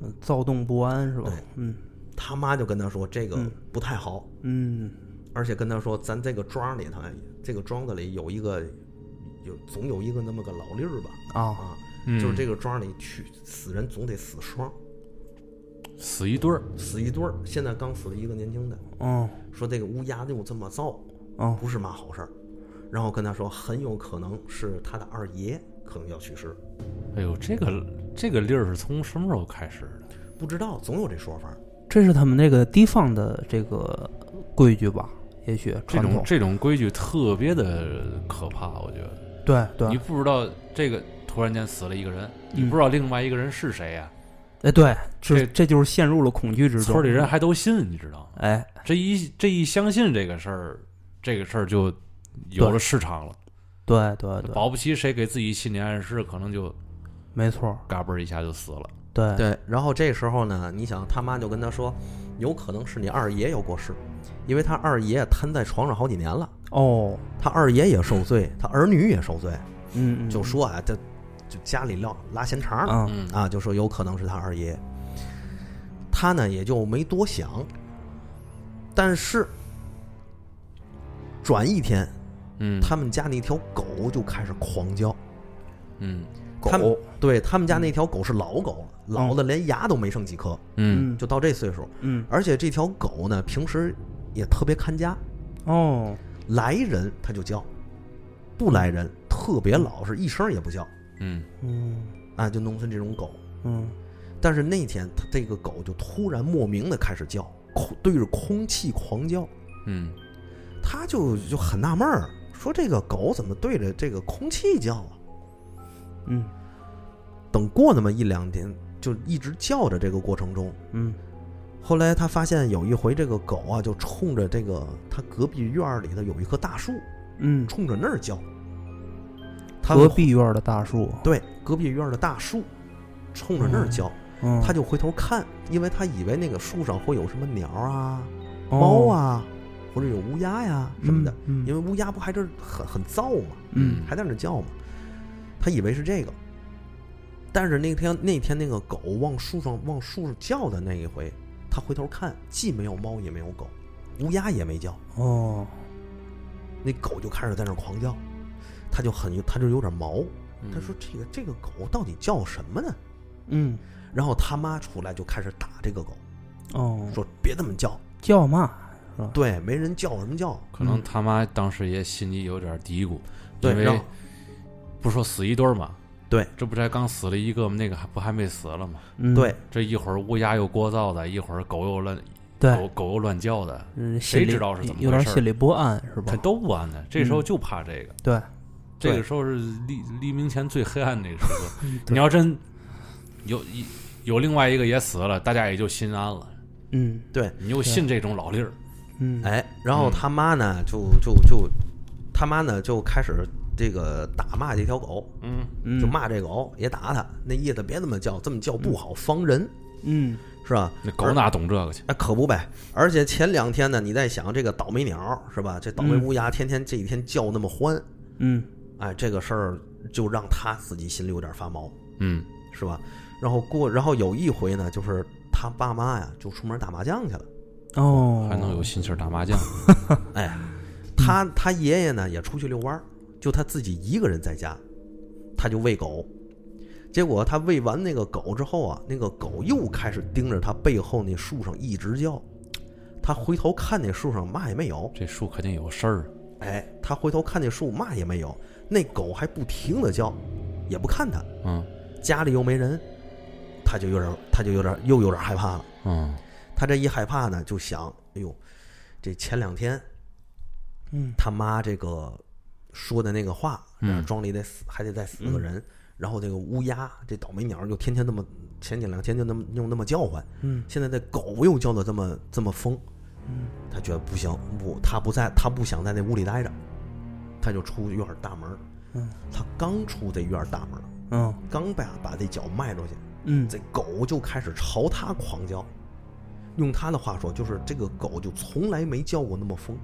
Speaker 3: 嗯，躁动不安是吧
Speaker 1: 对？
Speaker 3: 嗯
Speaker 1: 他妈就跟他说这个
Speaker 3: 嗯
Speaker 1: 不太好，
Speaker 3: 嗯
Speaker 1: 而且跟他说咱这个庄里头，这个庄子里有一个有总有一个那么个老例儿吧，
Speaker 3: 啊
Speaker 1: 啊，
Speaker 2: 嗯
Speaker 1: 就是这个庄里去死人总得死双，
Speaker 2: 死一对儿，
Speaker 1: 死一对儿。现在刚死了一个年轻的，
Speaker 3: 嗯
Speaker 1: 说这个乌鸦又这么造，
Speaker 3: 嗯
Speaker 1: 不是嘛好事儿。然后跟他说，很有可能是他的二爷可能要去世，
Speaker 2: 哎呦，这个这个例儿是从什么时候开始的？
Speaker 1: 不知道，总有这说法。
Speaker 3: 这是他们那个地方的这个规矩吧？也许
Speaker 2: 这。种这种规矩特别的可怕，我觉得。
Speaker 3: 对对
Speaker 2: 你，不知道这个突然间死了一个人，你
Speaker 3: 嗯
Speaker 2: 不知道另外一个人是谁呀、
Speaker 3: 哎对，这
Speaker 2: 这
Speaker 3: 这就是陷入了恐惧之中。
Speaker 2: 村里人还都信，你知道吗？
Speaker 3: 哎，
Speaker 2: 这一这一相信这个事儿，这个事儿就有了市场了。
Speaker 3: 对对对，
Speaker 2: 保不齐谁给自己心理暗示，可能就
Speaker 3: 没错，
Speaker 2: 嘎嘣儿一下就死了。
Speaker 3: 对
Speaker 1: 对，然后这时候呢，你想他妈就跟他说，有可能是你二爷要过世，因为他二爷瘫在床上好几年了，
Speaker 3: 哦，
Speaker 1: 他二爷也受罪，他儿女也受罪，
Speaker 3: 嗯，嗯
Speaker 1: 就说啊，这就家里撂拉闲肠呢，
Speaker 3: 啊，
Speaker 2: 嗯
Speaker 1: 啊，就说有可能是他二爷，他呢也就没多想，但是转一天，
Speaker 2: 嗯，
Speaker 1: 他们家那条狗就开始狂叫，
Speaker 2: 嗯。
Speaker 3: 狗
Speaker 1: 他们对他们家那条狗是老狗了，老的连牙都没剩几颗，
Speaker 2: 嗯。
Speaker 1: 就到这岁数，
Speaker 3: 嗯。
Speaker 1: 而且这条狗呢，平时也特别看家，
Speaker 3: 哦，
Speaker 1: 来人它就叫，不来人特别老实，一声也不叫，
Speaker 2: 嗯。
Speaker 3: 嗯。
Speaker 1: 啊，就农村这种狗。
Speaker 3: 嗯。
Speaker 1: 但是那天，它这个狗就突然莫名的开始叫，空对着空气狂叫，
Speaker 2: 嗯
Speaker 1: 他就就很纳闷儿，说这个狗怎么对着这个空气叫啊？
Speaker 3: 嗯。
Speaker 1: 等过那么一两天，就一直叫着这个过程中，
Speaker 3: 嗯。
Speaker 1: 后来他发现有一回这个狗啊，就冲着这个他隔壁院儿里的有一棵大树，
Speaker 3: 嗯，
Speaker 1: 冲着那儿叫。他
Speaker 3: 隔壁院的大树，
Speaker 1: 对隔壁院儿的大树，冲着那儿叫，
Speaker 3: 嗯，
Speaker 1: 他就回头看，因为他以为那个树上会有什么鸟啊、
Speaker 3: 哦。
Speaker 1: 猫，啊，或者有乌鸦呀什么的，
Speaker 3: 嗯，
Speaker 1: 因为乌鸦不还这很很燥嘛，
Speaker 3: 嗯。
Speaker 1: 还在那叫嘛，他以为是这个。但是那天那天那个狗往树上往树上叫的那一回，他回头看，既没有猫也没有狗，乌鸦也没叫，
Speaker 3: 哦，
Speaker 1: 那狗就开始在那狂叫，他就很他就有点毛，
Speaker 2: 嗯。
Speaker 1: 他说这个这个狗到底叫什么呢？
Speaker 3: 嗯。
Speaker 1: 然后他妈出来就开始打这个狗，
Speaker 3: 哦，
Speaker 1: 说别这么叫，
Speaker 3: 叫嘛是吧？
Speaker 1: 对，没人叫什么叫，
Speaker 2: 可能他妈当时也心里有点嘀咕，因为
Speaker 1: 对
Speaker 2: 不说死一对儿嘛，
Speaker 1: 对。
Speaker 2: 这不才刚死了一个吗？那个还不还没死了吗？
Speaker 3: 嗯。
Speaker 1: 对，
Speaker 2: 这一会儿乌鸦又聒噪的，一会儿狗又乱狗
Speaker 3: 对，
Speaker 2: 狗又乱叫的，
Speaker 3: 嗯，
Speaker 2: 谁知道是怎么回事儿？
Speaker 3: 点心里不安是吧？
Speaker 2: 他？都不安的。这时候
Speaker 3: 嗯。
Speaker 2: 就怕这个，
Speaker 3: 对，
Speaker 2: 这个时候是黎黎明前最黑暗那个时刻。
Speaker 3: 嗯
Speaker 2: 你要真有一有另外一个也死了，大家也就心安了。
Speaker 3: 嗯。
Speaker 1: 对，
Speaker 2: 你又信这种老例儿，
Speaker 3: 嗯，
Speaker 1: 哎，然后
Speaker 2: 嗯
Speaker 1: 他妈呢，就就就，他妈呢就开始这个打骂这条狗，
Speaker 2: 嗯
Speaker 3: 嗯
Speaker 1: 就骂这狗，也打它，那意思别这么叫，这么叫不好，防人
Speaker 3: 嗯
Speaker 1: 是吧？
Speaker 2: 那狗哪懂这个去？
Speaker 1: 哎，可不呗。而且前两天呢，你在想这个倒霉鸟是吧？这倒霉
Speaker 3: 嗯
Speaker 1: 乌鸦天天这几天叫那么欢，
Speaker 3: 嗯
Speaker 1: 哎，这个事儿就让他自己心里有点发毛，
Speaker 2: 嗯
Speaker 1: 是吧？然后过，然后有一回呢，就是他爸妈呀就出门打麻将去了，
Speaker 3: 哦，
Speaker 2: 还能有心气儿打麻将？
Speaker 1: 哎，他他爷爷呢也出去遛弯儿，就他自己一个人在家，他就喂狗。结果他喂完那个狗之后啊，那个狗又开始盯着他背后那树上一直叫。他回头看那树上嘛也没有，
Speaker 2: 这树肯定有事儿。
Speaker 1: 哎，他回头看那树嘛也没有，那狗还不停的叫，也不看他，
Speaker 2: 嗯
Speaker 1: 家里又没人，他就有点他就有点又有点害怕了。
Speaker 2: 嗯
Speaker 1: 他这一害怕呢，就想，哎呦，这前两天
Speaker 3: 嗯。
Speaker 1: 他妈这个说的那个话，
Speaker 2: 嗯。
Speaker 1: 庄里得死，还得再死个人。然后这个乌鸦，这倒霉鸟就天天那么前几两天就那么又那么叫唤，
Speaker 3: 嗯。
Speaker 1: 现在这狗又叫的这么这么疯，
Speaker 3: 嗯。
Speaker 1: 他觉得不行，不，他不在，他不想在那屋里待着，他就出院大门。
Speaker 3: 嗯，
Speaker 1: 他刚出这院大门，
Speaker 3: 嗯。
Speaker 1: 刚把把这脚迈出去，
Speaker 3: 嗯。
Speaker 1: 这狗就开始朝他狂叫。用他的话说，就是这个狗就从来没叫过那么疯，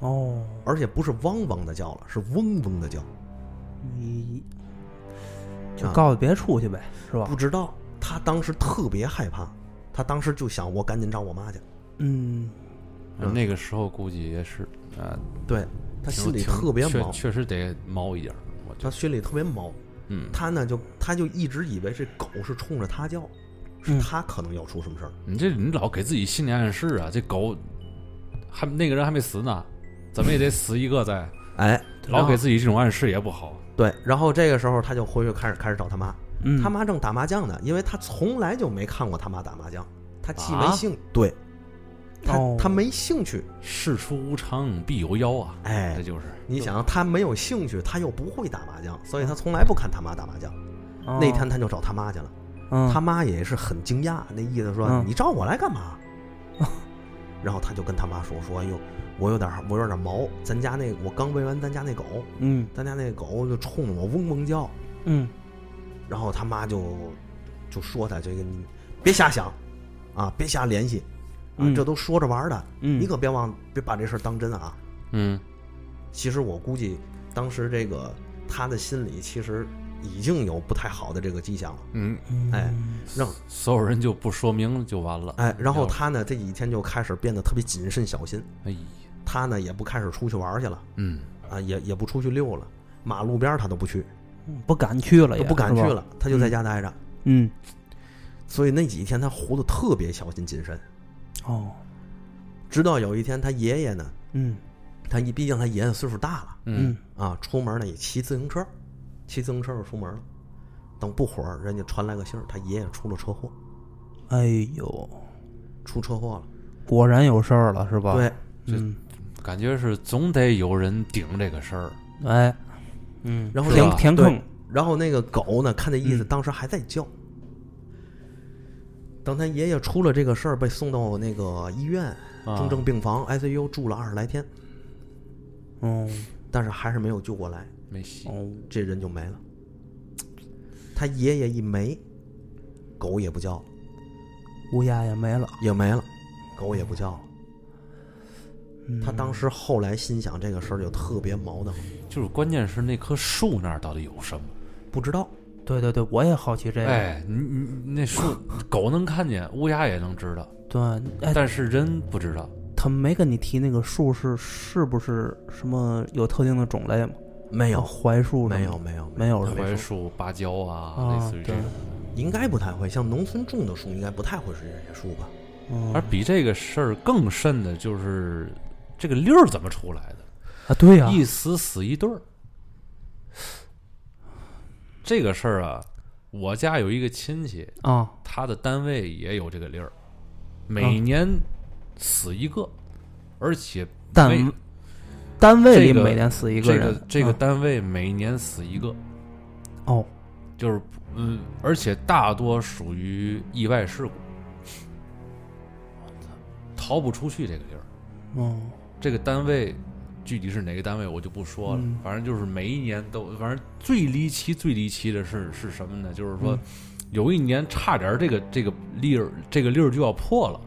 Speaker 3: 哦，
Speaker 1: 而且不是汪汪的叫了，是嗡嗡的叫。
Speaker 3: 你就
Speaker 1: 啊。
Speaker 3: 告诉别出去呗，是吧？
Speaker 1: 不？知道，他当时特别害怕，他当时就想，我赶紧找我妈去。
Speaker 3: 嗯。
Speaker 1: 嗯。
Speaker 2: 那个时候估计也是啊，
Speaker 1: 对他心里特别毛，
Speaker 2: 确实得毛一点
Speaker 1: 他心里特别毛。
Speaker 2: 嗯，
Speaker 1: 他呢就他就一直以为这狗是冲着他叫，是
Speaker 3: 嗯
Speaker 1: 他可能要出什么事儿。
Speaker 2: 你这你老给自己心理暗示啊！这狗还那个人还没死呢，怎么也得死一个再，
Speaker 1: 哎，
Speaker 2: 老给自己这种暗示也不好。
Speaker 1: 对，然后这个时候他就回去开始开始找他妈，
Speaker 3: 嗯，
Speaker 1: 他妈正打麻将呢，因为他从来就没看过他妈打麻将，他既没
Speaker 2: 啊
Speaker 1: 兴，对，他、
Speaker 3: 哦
Speaker 1: 他没兴趣，
Speaker 2: 事出无常必有妖啊！
Speaker 1: 哎
Speaker 2: 这，就是
Speaker 1: 你想他没有兴趣，他又不会打麻将，所以他从来不看他妈打麻将。
Speaker 3: 哦
Speaker 1: 那天他就找他妈去了，
Speaker 3: 嗯。
Speaker 1: 他妈也是很惊讶，那意思说、
Speaker 3: 嗯
Speaker 1: 你找我来干嘛？然后他就跟他妈说说，哎呦，我有点我有点毛，咱家那我刚喂完咱家那狗，
Speaker 3: 嗯。
Speaker 1: 咱家那狗就冲着我嗡嗡叫，
Speaker 3: 嗯。
Speaker 1: 然后他妈就就说他这个你别瞎想啊，别瞎联系啊，
Speaker 3: 嗯。
Speaker 1: 这都说着玩的，
Speaker 3: 嗯，
Speaker 1: 你可别忘别把这事儿当真啊。
Speaker 2: 嗯，
Speaker 1: 其实我估计当时这个他的心里其实已经有不太好的这个迹象了，
Speaker 2: 嗯，
Speaker 1: 哎让
Speaker 2: 所有人就不说明就完了。
Speaker 1: 哎，然后他呢这几天就开始变得特别谨慎小心，
Speaker 2: 哎，
Speaker 1: 他呢也不开始出去玩去了。
Speaker 2: 嗯，
Speaker 1: 啊，也也不出去溜了，马路边他都不去，
Speaker 3: 不敢去了也，
Speaker 1: 都不敢去。了，他就在家待着。
Speaker 3: 嗯，
Speaker 1: 所以那几天他活得特别小心谨慎，
Speaker 3: 哦，
Speaker 1: 直到有一天他爷爷呢，
Speaker 3: 嗯。
Speaker 1: 他一毕竟他爷爷岁数大了。
Speaker 2: 嗯，
Speaker 1: 啊，出门呢也骑自行车，骑自行车就出门了。等不会儿，人家传来个信儿，他爷爷出了车祸，
Speaker 3: 哎呦，
Speaker 1: 出车祸了。
Speaker 3: 果然有事儿了，是吧？，
Speaker 1: 对，
Speaker 3: 嗯，
Speaker 2: 感觉是总得有人顶这个事儿。
Speaker 3: 哎，嗯，
Speaker 1: 然后
Speaker 3: 填填坑，
Speaker 1: 然后那个狗呢，看那意思，
Speaker 3: 嗯
Speaker 1: 当时还在叫。等他爷爷出了这个事儿，被送到那个医院
Speaker 2: 啊
Speaker 1: 重症病房 ICU 住了二十来天，
Speaker 3: 哦
Speaker 1: 但是还是没有救过来，
Speaker 2: 没戏。
Speaker 3: 哦，
Speaker 1: 这人就没了。他爷爷一没，狗也不叫了，
Speaker 3: 乌鸦也没了。
Speaker 1: 也没了，狗也不叫了。
Speaker 3: 嗯
Speaker 1: 他当时后来心想这个事儿就特别矛盾，
Speaker 2: 就是关键是那棵树那儿到底有什么？
Speaker 1: 不知道。
Speaker 3: 对对对，我也好奇这个。
Speaker 2: 哎，你你你那树，狗能看见，乌鸦也能知道，
Speaker 3: 对，哎，
Speaker 2: 但是人不知道。
Speaker 3: 他没跟你提那个树是是不是什么有特定的种类吗？
Speaker 1: 没有，
Speaker 3: 槐树
Speaker 1: 没有，没有，
Speaker 3: 没有？
Speaker 2: 槐树、芭蕉啊，
Speaker 3: 啊
Speaker 2: 类似于这种。
Speaker 1: 应该不太会。像农村种的树，应该不太会是这些树吧？
Speaker 3: 嗯
Speaker 2: 而比这个事儿更甚的就是这个粒儿怎么出来的？
Speaker 3: 啊，对呀，
Speaker 2: 一死死一对儿。这个事儿啊，我家有一个亲戚，
Speaker 3: 啊，
Speaker 2: 他的单位也有这个粒儿，
Speaker 3: 啊
Speaker 2: 每年死一个，而且
Speaker 3: 单
Speaker 2: 没
Speaker 3: 单位里每年死一
Speaker 2: 个
Speaker 3: 人，
Speaker 2: 个这个
Speaker 3: 啊。
Speaker 2: 单位每年死一个，
Speaker 3: 哦，
Speaker 2: 就是嗯，而且大多属于意外事故，逃不出去这个地儿。
Speaker 3: 哦，
Speaker 2: 这个单位具体是哪个单位我就不说了，
Speaker 3: 嗯。
Speaker 2: 反正就是每一年都，反正最离奇、最离奇的是是什么呢？就是说，
Speaker 3: 嗯。
Speaker 2: 有一年差点这个这个粒儿这个粒儿就要破了，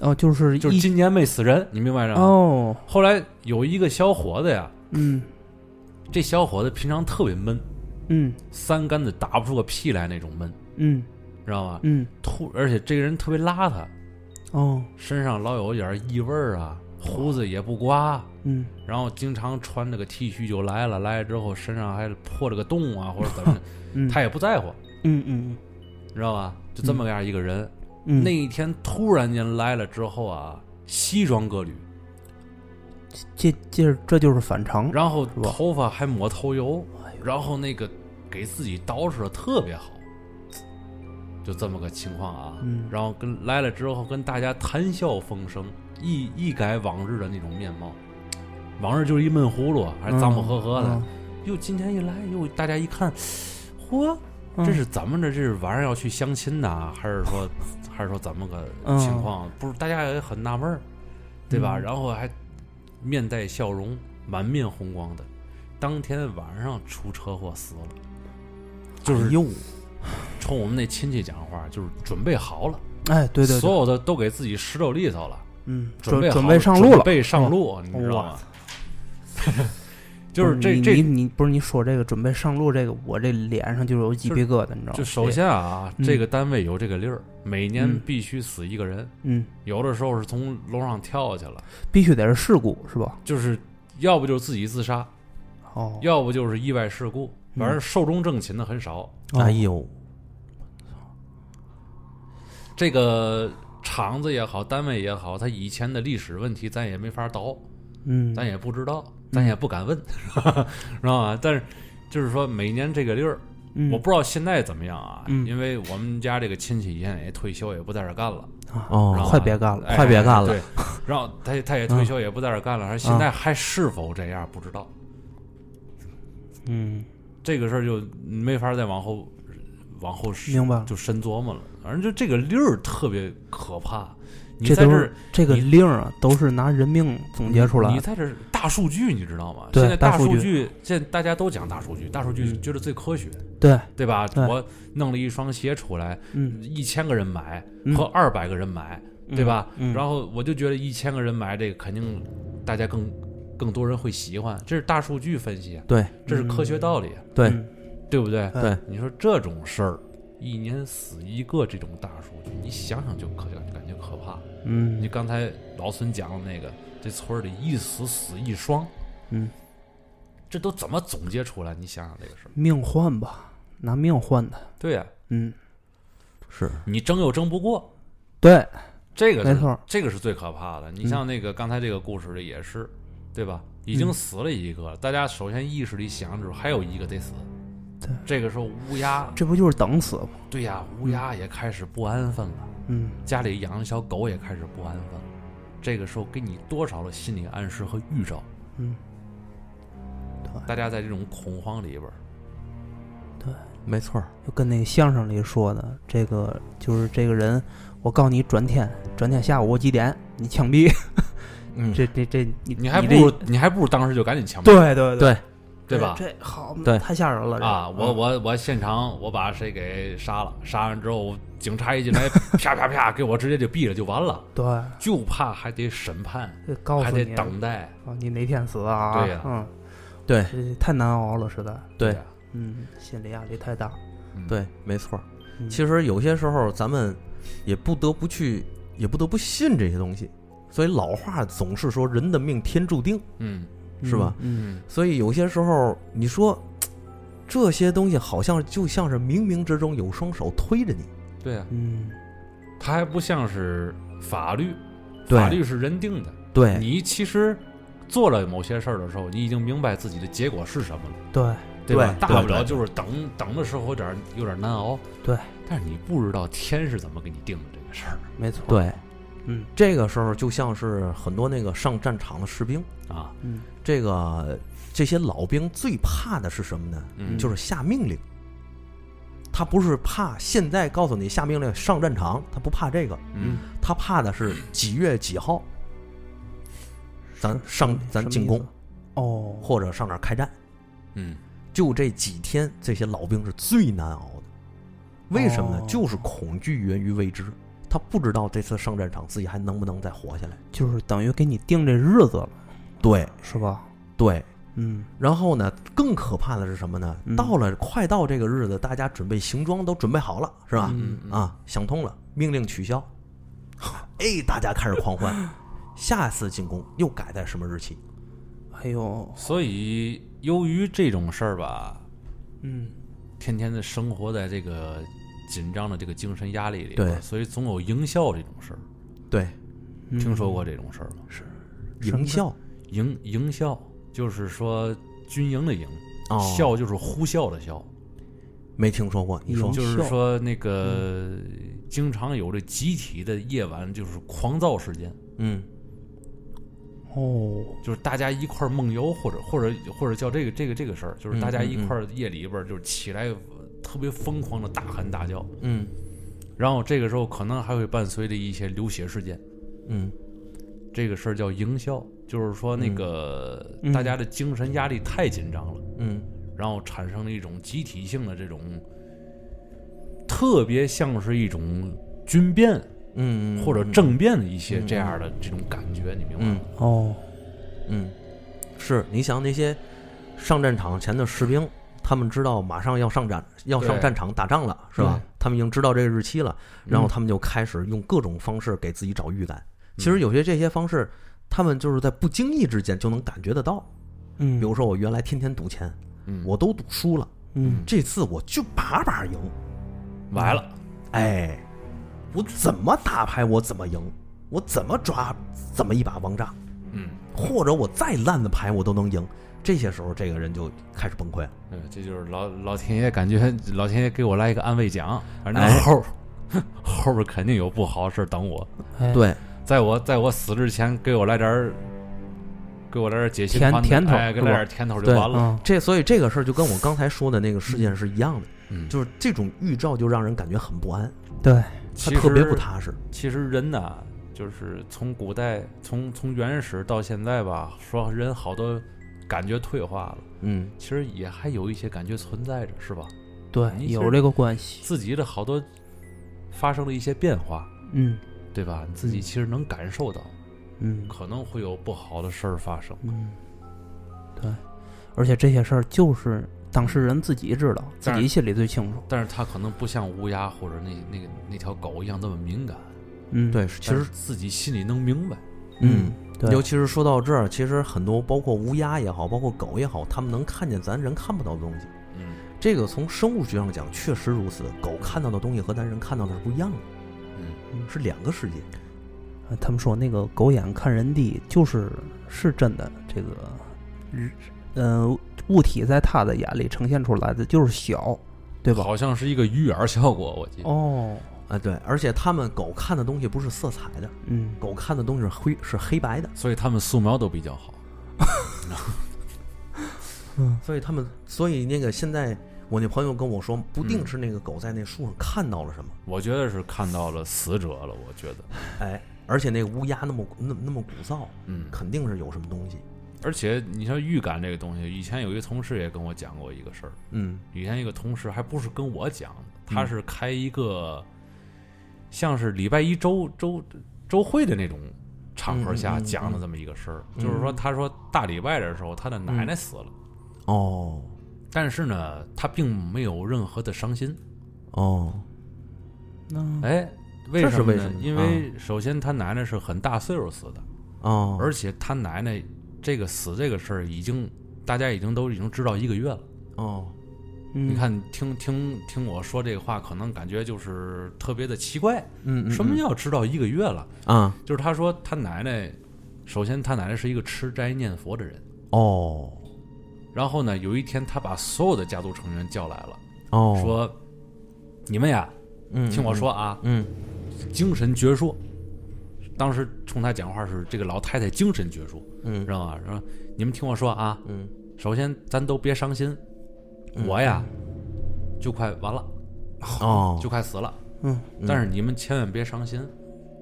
Speaker 3: 哦，就是
Speaker 2: 就是今年没死人，你明白着吗？
Speaker 3: 哦，
Speaker 2: 后来有一个小伙子呀，
Speaker 3: 嗯。
Speaker 2: 这小伙子平常特别闷，
Speaker 3: 嗯。
Speaker 2: 三竿子打不出个屁来那种闷，
Speaker 3: 嗯。
Speaker 2: 知道吧？
Speaker 3: 嗯，
Speaker 2: 突而且这个人特别邋遢，
Speaker 3: 哦，
Speaker 2: 身上老有点异味儿啊，胡子也不刮，
Speaker 3: 嗯。
Speaker 2: 然后经常穿着个 T 恤就来了，来了之后身上还破了个洞啊，或者怎么的，
Speaker 3: 嗯，
Speaker 2: 他也不在乎，
Speaker 3: 嗯嗯
Speaker 2: 嗯。知道吧？就这么样一个人。
Speaker 3: 嗯，
Speaker 2: 那一天突然间来了之后啊，西装革履，
Speaker 3: 这这这就是反常，
Speaker 2: 然后头发还抹头油，然后那个给自己捯饬的特别好，就这么个情况啊。
Speaker 3: 嗯
Speaker 2: 然后跟来了之后，跟大家谈笑风生，一一改往日的那种面貌。往日就是一闷葫芦，还是脏不呵呵的。
Speaker 3: 嗯
Speaker 2: 哟，今天一来，哟，大家一看，嚯，
Speaker 3: 嗯
Speaker 2: 这是怎么着？这是晚上要去相亲呐，还是说，还是说怎么个
Speaker 3: 嗯
Speaker 2: 情况？不是，大家也很纳闷儿，对吧？
Speaker 3: 嗯
Speaker 2: 然后还面带笑容，满面红光的。当天晚上出车祸死了，就是
Speaker 1: 哎，
Speaker 2: 冲我们那亲戚讲话，就是准备好了，
Speaker 3: 哎，对对对，
Speaker 2: 所有的都给自己拾掇里头了，
Speaker 3: 嗯，
Speaker 2: 准备好
Speaker 3: 准准备上路了，
Speaker 2: 准备上路，你知道吗？就是这这
Speaker 3: 你你你不是你说这个准备上路这个，我这脸上就有鸡皮疙瘩，你知道吗？
Speaker 2: 就首先啊，
Speaker 3: 嗯
Speaker 2: 这个单位有这个例儿，每年
Speaker 3: 嗯
Speaker 2: 必须死一个人，
Speaker 3: 嗯，
Speaker 2: 有的时候是从楼上跳下去了，
Speaker 3: 必须得是事故是吧？
Speaker 2: 就是要不就是自己自杀，
Speaker 3: 哦，
Speaker 2: 要不就是意外事故，
Speaker 3: 嗯
Speaker 2: 反正寿终正寝的很少。
Speaker 3: 哦
Speaker 1: 哎呦，
Speaker 2: 这个厂子也好，单位也好，它以前的历史问题咱也没法倒，
Speaker 3: 嗯，
Speaker 2: 咱也不知道，咱也不敢问，知道吧？但是就是说每年这个例儿，
Speaker 3: 嗯
Speaker 2: 我不知道现在怎么样啊，
Speaker 3: 嗯
Speaker 2: 因为我们家这个亲戚现在也退休，也不在这干了。
Speaker 3: 啊
Speaker 1: 哦
Speaker 3: 快别干了，
Speaker 2: 哎
Speaker 1: 快别干了
Speaker 2: 对，然后他他也退休，也不在这干了，而现在还是否这样不知道。
Speaker 3: 嗯，
Speaker 2: 这个事儿就没法再往后往后
Speaker 3: 明白。
Speaker 2: 就深琢磨了。反正就这个例儿特别可怕，你
Speaker 3: 这都是
Speaker 2: 在这儿
Speaker 3: 这个
Speaker 2: 你
Speaker 3: 令儿啊，都是拿人命总结出来的。
Speaker 2: 你在这儿大数据，你知道吗？
Speaker 3: 对
Speaker 2: 现在大
Speaker 3: 大数据
Speaker 2: 现在大家都讲大数据，大数据
Speaker 3: 嗯
Speaker 2: 觉得最科学，
Speaker 3: 对，
Speaker 2: 对吧？
Speaker 3: 对
Speaker 2: 我弄了一双鞋出来，
Speaker 3: 嗯，
Speaker 2: 一千个人买
Speaker 3: 嗯
Speaker 2: 和二百个人买，对吧？
Speaker 3: 嗯，
Speaker 2: 然后我就觉得一千个人买这个，肯定大家更更多人会喜欢，这是大数据分析，
Speaker 1: 对
Speaker 2: 这是科学道理，
Speaker 1: 对
Speaker 3: 嗯
Speaker 2: 对不对？
Speaker 1: 对，
Speaker 2: 你说这种事儿，一年死一个这种大数据，你想想就可感觉可怕。
Speaker 3: 嗯，
Speaker 2: 你刚才老孙讲的那个，这村儿里一死死一双，
Speaker 3: 嗯，
Speaker 2: 这都怎么总结出来？你想想这个事儿。
Speaker 3: 命换吧，拿命换的。
Speaker 2: 对呀、
Speaker 3: 嗯，
Speaker 1: 是，
Speaker 2: 你争又争不过，
Speaker 3: 对，
Speaker 2: 这个
Speaker 3: 没错
Speaker 2: 这个是最可怕的。你像那个刚才这个故事里也是，对吧？已经
Speaker 3: 嗯
Speaker 2: 死了一个，大家首先意识里想着还有一个得死。
Speaker 3: 对，
Speaker 2: 这个时候乌鸦，
Speaker 3: 这不就是等死吗？
Speaker 2: 对呀，乌鸦也开始不安分了，
Speaker 3: 嗯，
Speaker 2: 家里养的小狗也开始不安分了。这个时候给你多少的心理暗示和预兆？
Speaker 3: 嗯，
Speaker 2: 大家在这种恐慌里边对，
Speaker 1: 没错，
Speaker 3: 就跟那个相声里说的，这个就是这个人，我告诉你转天，转天下午几点你枪毙，
Speaker 1: 嗯，
Speaker 3: 这这这你
Speaker 2: 你还不如你还不如当时就赶紧枪毙，
Speaker 3: 对对。
Speaker 1: 对，
Speaker 2: 对吧？
Speaker 3: 这这好，
Speaker 1: 对
Speaker 3: 太吓人了这
Speaker 2: 啊，我
Speaker 3: 嗯
Speaker 2: 我我现场我把谁给杀了，杀完之后警察一进来，啪啪啪给我直接就毙了就完了，
Speaker 3: 对，
Speaker 2: 就怕还得审判，还得等待，
Speaker 3: 啊，你哪天死啊？
Speaker 2: 对呀
Speaker 3: 嗯，
Speaker 1: 对
Speaker 3: 太难熬了，实在，
Speaker 1: 对
Speaker 3: 嗯，心理压力太大。
Speaker 2: 嗯
Speaker 1: 对，没错其实有些时候咱们也不得不去，也不得不信这些东西。所以老话总是说人的命天注定，
Speaker 2: 嗯
Speaker 1: 是吧？
Speaker 3: 嗯，
Speaker 2: 嗯。
Speaker 1: 所以有些时候你说 这些东西好像就像是冥冥之中有双手推着你，
Speaker 2: 对呀，
Speaker 3: 嗯。
Speaker 2: 它还不像是法律，
Speaker 1: 对。
Speaker 2: 法律是人定的，
Speaker 1: 对。
Speaker 2: 你其实做了某些事儿的时候，你已经明白自己的结果是什么了。
Speaker 3: 对，
Speaker 2: 对吧？
Speaker 1: 对
Speaker 2: 大不了就是等等的时候有点有点难熬，
Speaker 3: 对。
Speaker 2: 但是你不知道天是怎么给你定的这个事儿。
Speaker 3: 没错，，
Speaker 1: 对，
Speaker 3: 嗯。
Speaker 1: 这个时候就像是很多那个上战场的士兵，
Speaker 2: 啊，
Speaker 3: 嗯。
Speaker 1: 这个这些老兵最怕的是什么呢？
Speaker 2: 嗯，
Speaker 1: 就是下命令。他不是怕现在告诉你下命令上战场，他不怕这个，
Speaker 2: 嗯。
Speaker 1: 他怕的是几月几号，咱上咱进攻
Speaker 3: 哦，
Speaker 1: 或者上哪儿开战。
Speaker 2: 嗯。
Speaker 1: 就这几天，这些老兵是最难熬的。为什么呢？
Speaker 3: 哦。
Speaker 1: 就是恐惧源于未知，他不知道这次上战场自己还能不能再活下来。
Speaker 3: 就是等于给你定这日子了，
Speaker 1: 对
Speaker 3: 是吧？
Speaker 1: 对，
Speaker 3: 嗯
Speaker 1: 然后呢，更可怕的是什么呢？
Speaker 3: 嗯
Speaker 1: 到了快到这个日子，大家准备行装都准备好了，是吧？
Speaker 2: 嗯嗯
Speaker 1: 啊，想通了，命令取消。哎，大家开始狂欢，下次进攻又改在什么日期？
Speaker 3: 哎呦，
Speaker 2: 所以由于这种事儿吧，
Speaker 3: 嗯
Speaker 2: 天天的生活在这个紧张的这个精神压力里，
Speaker 1: 对
Speaker 2: 所以总有营销这种事儿。
Speaker 1: 对，
Speaker 3: 嗯
Speaker 2: 听说过这种事儿吗？
Speaker 3: 是
Speaker 1: 营销
Speaker 2: 营营销就是说军营的营，
Speaker 1: 哦，
Speaker 2: 校就是呼啸的啸，
Speaker 1: 没听说过，你说
Speaker 2: 就是说那个经常有这集体的夜晚就是狂躁时间，
Speaker 1: 嗯
Speaker 3: 哦，
Speaker 2: 就是大家一块儿梦游，或者或者或者叫这个这个这个事儿，就是大家一块儿夜里边儿就是起来特别疯狂的大喊大叫，
Speaker 1: 嗯。
Speaker 2: 然后这个时候可能还会伴随着一些流血事件。
Speaker 1: 嗯。
Speaker 2: 这个事儿叫营销，就是说那个、
Speaker 3: 嗯。
Speaker 2: 大家的精神压力太紧张了，
Speaker 1: 嗯。
Speaker 2: 然后产生了一种集体性的这种，特别像是一种军变
Speaker 1: 嗯，
Speaker 2: 或者政变的一些这样的这种感觉，你明白
Speaker 1: 嗯。
Speaker 2: 吗？
Speaker 3: 哦，
Speaker 1: 嗯，是你想那些上战场前的士兵，他们知道马上要上战要上战场打仗了，是吧？他们已经知道这个日期了，然后他们就开始用各种方式给自己找预感。其实有些这些方式，他们就是在不经意之间就能感觉得到。
Speaker 3: 嗯，
Speaker 1: 比如说，我原来天天赌钱，
Speaker 2: 嗯，
Speaker 1: 我都赌输了，
Speaker 3: 嗯。
Speaker 1: 这次我就把把赢。
Speaker 2: 完了，
Speaker 1: 哎，我怎么打牌我怎么赢，我怎么抓怎么一把王炸，
Speaker 2: 嗯，
Speaker 1: 或者我再烂的牌我都能赢。这些时候，这个人就开始崩溃了。
Speaker 2: 对，这就是老老天爷感觉老天爷给我来一个安慰奖，反正
Speaker 1: 哎
Speaker 2: 后、后边肯定有不好的事儿等我，
Speaker 3: 哎，
Speaker 1: 对，
Speaker 2: 在我在我死之前给我来点儿。给我来点儿解心
Speaker 3: 甜甜头
Speaker 2: 哎，给
Speaker 3: 是吧
Speaker 2: 来点儿甜头就完了。
Speaker 3: 嗯
Speaker 1: 这所以这个事儿就跟我刚才说的那个事件是一样的，
Speaker 2: 嗯，
Speaker 1: 就是这种预兆就让人感觉很不安，
Speaker 3: 对，
Speaker 1: 他
Speaker 2: 其
Speaker 1: 特别不踏实。
Speaker 2: 其实人呐，就是从古代，从从原始到现在吧，说人好多感觉退化了，
Speaker 1: 嗯。
Speaker 2: 其实也还有一些感觉存在着，是吧？
Speaker 3: 对，有这个关系，
Speaker 2: 自己的好多发生了一些变化，
Speaker 3: 嗯。
Speaker 2: 对吧？你自己其实能感受到，
Speaker 3: 嗯。
Speaker 2: 可能会有不好的事儿发生。
Speaker 3: 嗯，对，而且这些事儿就是当事人自己知道，自己心里最清楚。
Speaker 2: 但是他可能不像乌鸦或者那那个那条狗一样那么敏感，
Speaker 3: 嗯，，
Speaker 1: 对，其实
Speaker 2: 自己心里能明白。
Speaker 3: 嗯，对，
Speaker 1: 尤其是说到这儿，其实很多包括乌鸦也好，包括狗也好，它们能看见咱人看不到的东西。
Speaker 2: 嗯
Speaker 1: 这个从生物学上讲确实如此，狗看到的东西和咱人看到的是不一样的，
Speaker 2: 嗯，
Speaker 1: 是两个世界。
Speaker 3: 呃他们说那个狗眼看人低，就是是真的。这个嗯，呃，物体在他的眼里呈现出来的就是小，对吧？
Speaker 2: 好像是一个鱼眼效果，我记得。
Speaker 3: 哦，
Speaker 1: 啊，对，而且他们狗看的东西不是色彩的，
Speaker 3: 嗯，
Speaker 1: 狗看的东西是灰是黑白的，
Speaker 2: 所以他们素描都比较好。嗯。
Speaker 1: 所以他们所以那个现在我那朋友跟我说，不定
Speaker 2: 嗯。
Speaker 1: 是那个狗在那树上看到了什么，
Speaker 2: 我觉得是看到了死者了，我觉得，
Speaker 1: 哎，而且那个乌鸦那么那那么鼓噪，
Speaker 2: 嗯，
Speaker 1: 肯定是有什么东西。
Speaker 2: 而且你像预感这个东西，以前有一个同事也跟我讲过一个事儿，
Speaker 1: 嗯。
Speaker 2: 以前一个同事还不是跟我讲的，他是开一个像是礼拜一周周周会的那种场合下讲的这么一个事儿，
Speaker 1: 嗯。
Speaker 2: 就是说他说大礼拜的时候他的奶奶死了，
Speaker 1: 哦。
Speaker 2: 但是呢他并没有任何的伤心，
Speaker 1: 哦。
Speaker 3: 那
Speaker 2: 哎。为
Speaker 1: 这是
Speaker 2: 什么呢？
Speaker 1: 为什么
Speaker 2: 因为首先他奶奶是很大岁数死的，
Speaker 1: 哦，
Speaker 2: 而且他奶奶这个死这个事儿已经大家已经都已经知道一个月了。
Speaker 1: 哦
Speaker 3: 你
Speaker 2: 你，看，听听听我说这个话，可能感觉就是特别的奇怪。
Speaker 1: 嗯嗯
Speaker 2: 什么叫知道一个月了？
Speaker 1: 啊
Speaker 2: 就是他说他奶奶，首先他奶奶是一个吃斋念佛的人，
Speaker 1: 哦
Speaker 2: 然后呢，有一天他把所有的家族成员叫来了，
Speaker 1: 哦，
Speaker 2: 说：“你们呀，
Speaker 1: 嗯
Speaker 2: 听我说啊，
Speaker 1: 嗯
Speaker 2: 精神矍铄。”当时冲他讲话是这个老太太精神矍铄，
Speaker 1: 嗯
Speaker 2: 知道吗？说你们听我说啊，
Speaker 1: 嗯
Speaker 2: 首先咱都别伤心，我呀就快完了，
Speaker 1: 哦。
Speaker 2: 就快死了。
Speaker 3: 嗯。
Speaker 2: 但是你们千万别伤心，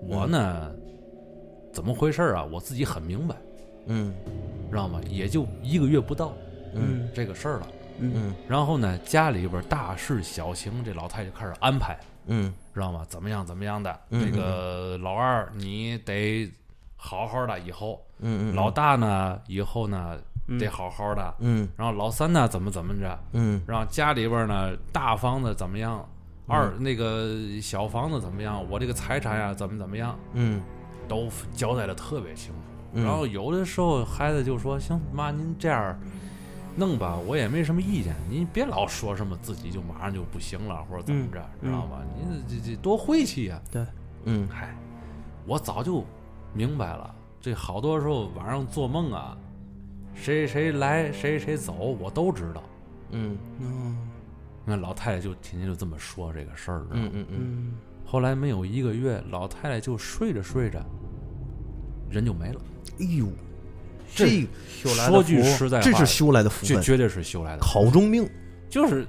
Speaker 2: 我呢，怎么回事啊？我自己很明白，
Speaker 1: 嗯。
Speaker 2: 知道吗？也就一个月不到
Speaker 1: 嗯。
Speaker 2: 这个事儿了。
Speaker 1: 嗯。
Speaker 2: 然后呢，家里边大事小情，这老太太就开始安排，
Speaker 1: 嗯。
Speaker 2: 知道吗？怎么样怎么样的？
Speaker 1: 嗯
Speaker 2: 这个老二你得好好的，以后。
Speaker 1: 嗯嗯
Speaker 2: 老大呢，以后呢
Speaker 3: 嗯
Speaker 2: 得好好的。
Speaker 1: 嗯
Speaker 2: 然后老三呢，怎么怎么着？
Speaker 1: 嗯
Speaker 2: 然后家里边呢，大房子怎么样？二那个小房子怎么样？我这个财产呀，怎么怎么样？
Speaker 1: 嗯
Speaker 2: 都交代的特别清楚。
Speaker 1: 嗯
Speaker 2: 然后有的时候孩子就说：“行，妈，您这样弄吧，我也没什么意见。您别老说什么自己就马上就不行了，或者怎么着，
Speaker 3: 嗯
Speaker 2: 知道吧？您这这多晦气呀！
Speaker 1: 对嗯
Speaker 2: 嗨，我早就明白了。这好多时候晚上做梦啊，谁谁来谁谁走，我都知道。
Speaker 1: 嗯
Speaker 3: 嗯
Speaker 2: 你看老太太就天天就这么说这个事儿，知道吗
Speaker 1: 嗯嗯嗯，
Speaker 3: 嗯
Speaker 2: 后来没有一个月，老太太就睡着睡着，人就没了。
Speaker 1: 哎呦，
Speaker 2: 这说句实在话，
Speaker 1: 这是修来的福分，
Speaker 2: 这绝对是修来的，
Speaker 1: 考中命。
Speaker 2: 就是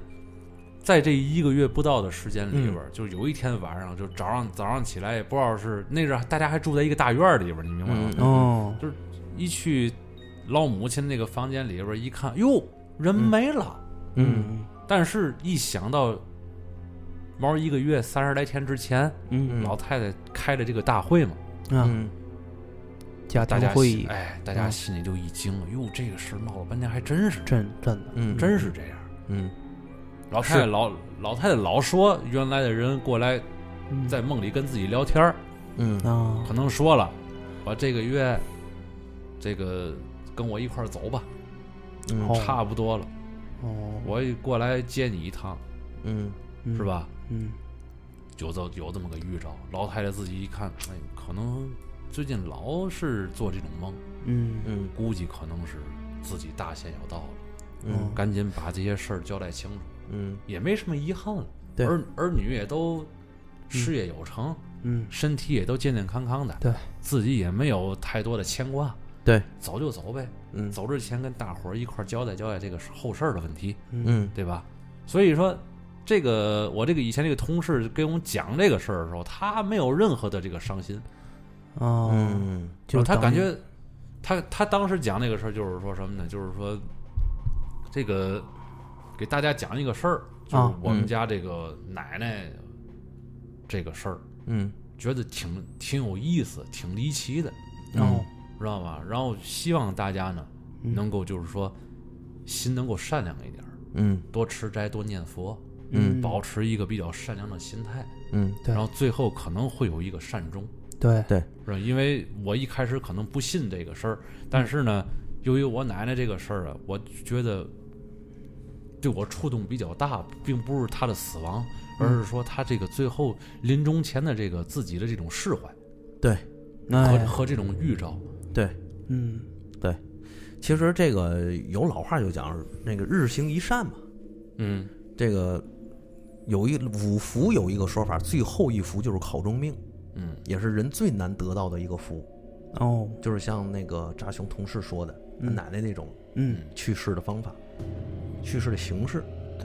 Speaker 2: 在这一个月不到的时间里边
Speaker 1: 嗯，
Speaker 2: 就是有一天晚上，就早上早上起来也不知道是那阵儿大家还住在一个大院里边，你明白吗？
Speaker 1: 嗯
Speaker 3: 哦，
Speaker 2: 一去老母亲那个房间里边一看，哟，人没了。
Speaker 3: 嗯。
Speaker 2: 但是，一想到毛一个月三十来天之前，
Speaker 3: 嗯。
Speaker 2: 老太太开的这个大会嘛，
Speaker 3: 啊，
Speaker 1: 嗯。
Speaker 3: 家
Speaker 2: 大家
Speaker 3: 庭会议，
Speaker 2: 哎，大家
Speaker 3: 嗯
Speaker 2: 心里就一惊了，哟，这个事闹了半天还真是，
Speaker 3: 真真的，
Speaker 1: 嗯，
Speaker 2: 真是这样。
Speaker 1: 嗯。
Speaker 2: 老太太老老太太老说原来的人过来
Speaker 3: 嗯。
Speaker 2: 在梦里跟自己聊天儿
Speaker 1: 嗯。
Speaker 3: 啊。
Speaker 2: 可能说了，我这个月这个跟我一块儿走吧，差不多了，
Speaker 3: 哦，
Speaker 2: 我过来接你一趟，
Speaker 1: 嗯。
Speaker 3: 嗯。
Speaker 2: 是？吧？
Speaker 3: 嗯。
Speaker 2: 有这有这么个预兆，老太太自己一看，哎，可能最近老是做这种梦，
Speaker 3: 嗯。
Speaker 1: 嗯。
Speaker 2: 估计可能是自己大限要到了，
Speaker 1: 嗯。
Speaker 2: 赶紧把这些事儿交代清楚，
Speaker 1: 嗯。
Speaker 2: 也没什么遗憾了。
Speaker 3: 对。
Speaker 2: 儿儿女也都事业有成，
Speaker 3: 嗯。
Speaker 2: 身体也都健健康康的，
Speaker 3: 对，
Speaker 2: 自己也没有太多的牵挂，
Speaker 1: 对，
Speaker 2: 走就走呗，
Speaker 1: 嗯。
Speaker 2: 走之前跟大伙儿一块儿交代交代这个后事儿的问题，
Speaker 1: 嗯。
Speaker 2: 对吧？所以说，这个我这个以前这个同事给我们讲这个事儿的时候，他没有任何的这个伤心，
Speaker 3: 哦，
Speaker 1: 嗯
Speaker 3: 就是
Speaker 2: 他感觉他他当时讲那个事儿就是说什么呢？就是说这个给大家讲一个事儿，就是
Speaker 3: 啊
Speaker 2: 我们
Speaker 1: 嗯。
Speaker 2: 家这个奶奶这个事儿，
Speaker 1: 嗯。
Speaker 2: 觉得挺挺有意思，挺离奇的，
Speaker 3: 哦
Speaker 2: 知道吧？然后希望大家呢
Speaker 3: 嗯。
Speaker 2: 能够就是说心能够善良一点儿，
Speaker 1: 嗯。
Speaker 2: 多吃斋，多念佛，
Speaker 1: 嗯。
Speaker 2: 保持一个比较善良的心态，
Speaker 1: 嗯
Speaker 3: 对。
Speaker 2: 然后最后可能会有一个善终，
Speaker 3: 对。对。
Speaker 2: 是吧？因为我一开始可能不信这个事儿，但是呢，由于我奶奶这个事儿啊，我觉得对我触动比较大，并不是她的死亡，而是说她这个最后临终前的这个自己的这种释怀
Speaker 1: 对。
Speaker 2: 和
Speaker 3: 哎。
Speaker 2: 和这种预兆。
Speaker 1: 对。
Speaker 3: 嗯。
Speaker 1: 对其实这个有老话就讲那个日行一善嘛，
Speaker 2: 嗯。
Speaker 1: 这个有一五福有一个说法，最后一福就是考中命，
Speaker 2: 嗯
Speaker 1: 也是人最难得到的一个福，
Speaker 3: 哦。
Speaker 1: 就是像那个扎熊同事说的，他
Speaker 3: 嗯
Speaker 1: 奶奶那种
Speaker 3: 嗯，
Speaker 1: 去世的方法，去世的形式，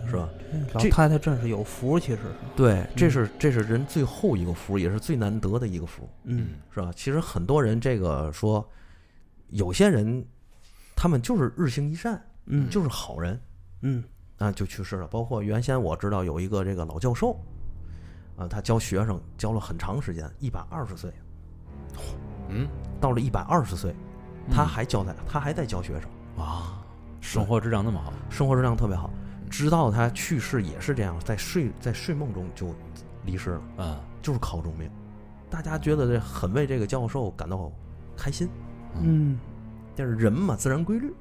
Speaker 1: 是吧？这
Speaker 3: 老太太真是有福，其实是
Speaker 1: 对，这是这是人最后一个福，也是最难得的一个福，
Speaker 3: 嗯
Speaker 1: 是吧？其实很多人这个说，有些人他们就是日行一善，
Speaker 3: 嗯
Speaker 1: 就是好人
Speaker 3: 嗯
Speaker 1: 啊，就去世了。包括原先我知道有一个这个老教授，啊，他教学生教了很长时间，一百二十岁，
Speaker 2: 嗯
Speaker 1: 到了一百二十岁，他还教在，他还在教学生，
Speaker 2: 啊，生活质量那么好，
Speaker 1: 生活质量特别好。直到他去世也是这样，在睡在睡梦中就离世了，
Speaker 2: 嗯
Speaker 1: 就是考中命。大家觉得这很为这个教授感到开心，
Speaker 3: 嗯
Speaker 1: 但是人嘛，自然规律，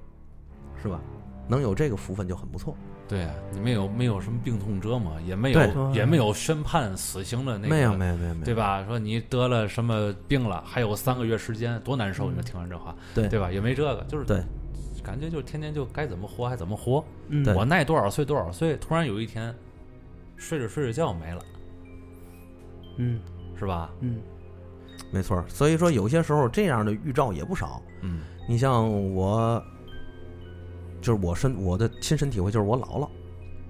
Speaker 1: 是吧？能有这个福分就很不错。
Speaker 2: 对啊，你没有没有什么病痛折磨，也没有也没有宣判死刑的那个，
Speaker 1: 没有，没有，没有，没有，
Speaker 2: 对吧？说你得了什么病了，还有三个月时间，多难受！你说听完这话，
Speaker 1: 对
Speaker 2: 对吧？也没这个，就是
Speaker 1: 对，
Speaker 2: 感觉就是天天就该怎么活还怎么活。
Speaker 3: 嗯
Speaker 2: 我耐多少岁多少岁，突然有一天睡着睡着觉没了，
Speaker 3: 嗯
Speaker 2: 是吧？
Speaker 3: 嗯
Speaker 1: 没错。所以说，有些时候这样的预兆也不少。
Speaker 2: 嗯
Speaker 1: 你像我，就是我身我的亲身体会，就是我姥姥，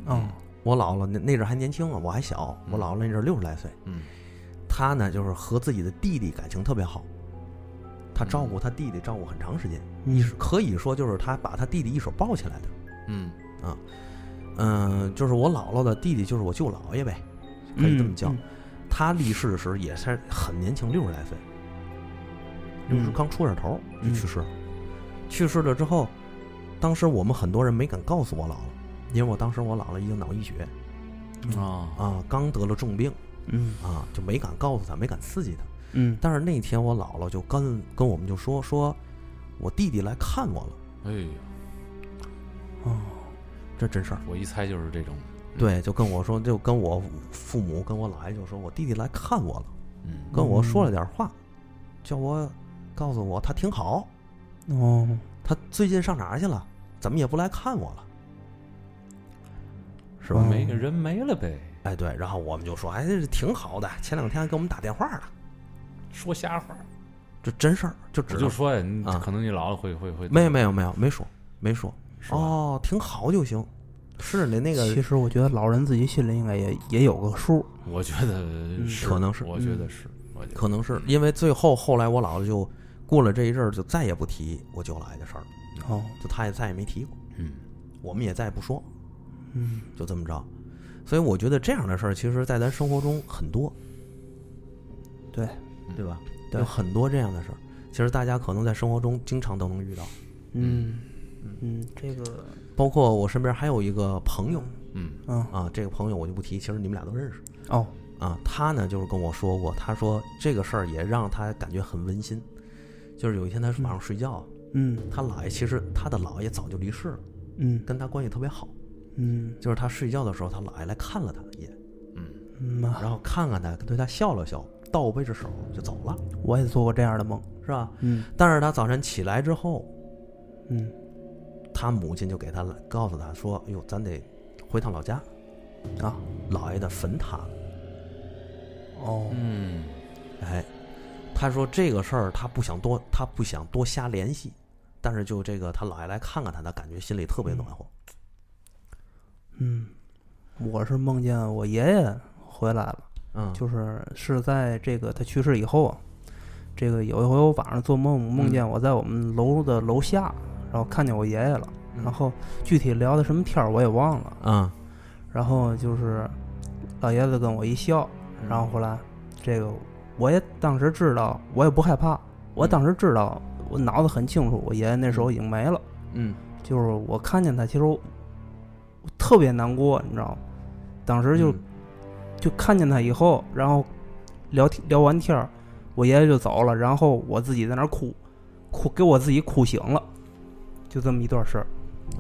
Speaker 3: 哦
Speaker 1: 我姥姥那那阵儿还年轻啊，我还小，我姥姥那阵儿六十来岁，
Speaker 2: 嗯
Speaker 1: 她呢就是和自己的弟弟感情特别好，她照顾他弟弟照顾很长时间，
Speaker 3: 你
Speaker 1: 是可以说就是他把他弟弟一手抱起来的。
Speaker 2: 嗯啊
Speaker 1: 嗯，就是我姥姥的弟弟，就是我舅姥爷呗，可以这么叫。
Speaker 3: 嗯
Speaker 1: 他离世的时候也是很年轻，六十来岁，六十
Speaker 3: 嗯
Speaker 1: 刚出点头就
Speaker 3: 嗯
Speaker 1: 去世了。去世了之后，当时我们很多人没敢告诉我姥姥，因为我当时我姥姥已经脑溢血
Speaker 2: 啊
Speaker 1: 啊，刚得了重病
Speaker 3: 嗯
Speaker 1: 啊，就没敢告诉他，没敢刺激他。
Speaker 3: 嗯
Speaker 1: 但是那天我姥姥就跟跟我们就说说，我弟弟来看我了，
Speaker 2: 哎呀，
Speaker 3: 哦
Speaker 1: 这真事儿。
Speaker 2: 我一猜就是这种，
Speaker 1: 对，就跟我说，就跟我父母跟我姥爷就说我弟弟来看我了。
Speaker 2: 嗯
Speaker 1: 跟我说了点话，叫我告诉我他挺好，
Speaker 3: 哦
Speaker 1: 他最近上哪儿去了？怎么也不来看我了？是吧？
Speaker 3: 嗯
Speaker 2: 没个人没了呗，
Speaker 1: 哎，对，然后我们就说，哎，这挺好的。前两天还给我们打电话了，
Speaker 2: 说瞎话。
Speaker 1: 这真事儿，就只
Speaker 2: 就说呀，你
Speaker 1: 啊
Speaker 2: 可能你姥姥会会会
Speaker 1: 没有没有没有没说没说
Speaker 2: 是吧
Speaker 1: 哦，挺好就行。是的，那个
Speaker 3: 其实我觉得老人自己心里应该也也有个数。
Speaker 2: 我觉得是，
Speaker 1: 可能是
Speaker 2: 我觉得是，我觉得
Speaker 1: 可能是因为最后后来我姥姥就过了这一阵儿，就再也不提我舅姥爷的事儿了，
Speaker 3: 哦，
Speaker 1: 就他也再也没提过，
Speaker 2: 嗯，
Speaker 1: 我们也再也不说，
Speaker 3: 嗯，
Speaker 1: 就这么着。所以我觉得这样的事儿，其实在咱生活中很多，
Speaker 3: 对，
Speaker 1: 对吧？
Speaker 3: 对。
Speaker 1: 有很多这样的事儿，其实大家可能在生活中经常都能遇到。
Speaker 3: 嗯。嗯，这个。
Speaker 1: 包括我身边还有一个朋友。
Speaker 2: 嗯。
Speaker 3: 嗯。
Speaker 1: 啊，这个朋友我就不提，其实你们俩都认识。
Speaker 3: 哦，
Speaker 1: 啊。他呢就是跟我说过，他说这个事儿也让他感觉很温馨。就是有一天他晚上睡觉，
Speaker 3: 嗯。
Speaker 1: 他姥爷其实他的姥爷早就离世了，
Speaker 3: 嗯。
Speaker 1: 跟他关系特别好。
Speaker 3: 嗯。
Speaker 1: 就是他睡觉的时候，他姥爷来看了他一眼，
Speaker 3: 嗯啊，
Speaker 1: 然后看看他，对他笑了笑，倒背着手就走了，
Speaker 3: 我也做过这样的梦。
Speaker 1: 是吧？
Speaker 3: 嗯
Speaker 1: 但是他早晨起来之后，
Speaker 3: 嗯
Speaker 1: 他母亲就给他告诉他说：“哎呦，咱得回趟老家，
Speaker 3: 啊
Speaker 1: 姥爷的坟塌了。
Speaker 3: 哦
Speaker 2: 嗯，”
Speaker 1: 哎，他说这个事儿他不想多，他不想多瞎联系，但是就这个他姥爷来看看他，他感觉心里特别暖和。
Speaker 3: 嗯，我是梦见我爷爷回来了，
Speaker 1: 嗯，
Speaker 3: 就是是在这个他去世以后啊，这个有一回我晚上做梦，梦见我在我们楼的楼下，然后看见我爷爷了，
Speaker 1: 嗯。
Speaker 3: 然后具体聊的什么天儿我也忘了，
Speaker 1: 嗯。
Speaker 3: 然后就是老爷子跟我一笑，然后后来这个我也当时知道，我也不害怕，我当时知道，我脑子很清楚，我爷爷那时候已经没了，
Speaker 1: 嗯。
Speaker 3: 就是我看见他，其实我我特别难过，你知道吗？当时就、
Speaker 1: 嗯
Speaker 3: 就看见他以后，然后聊天聊完天儿，我爷爷就走了，然后我自己在那儿哭，哭给我自己哭醒了，就这么一段事儿。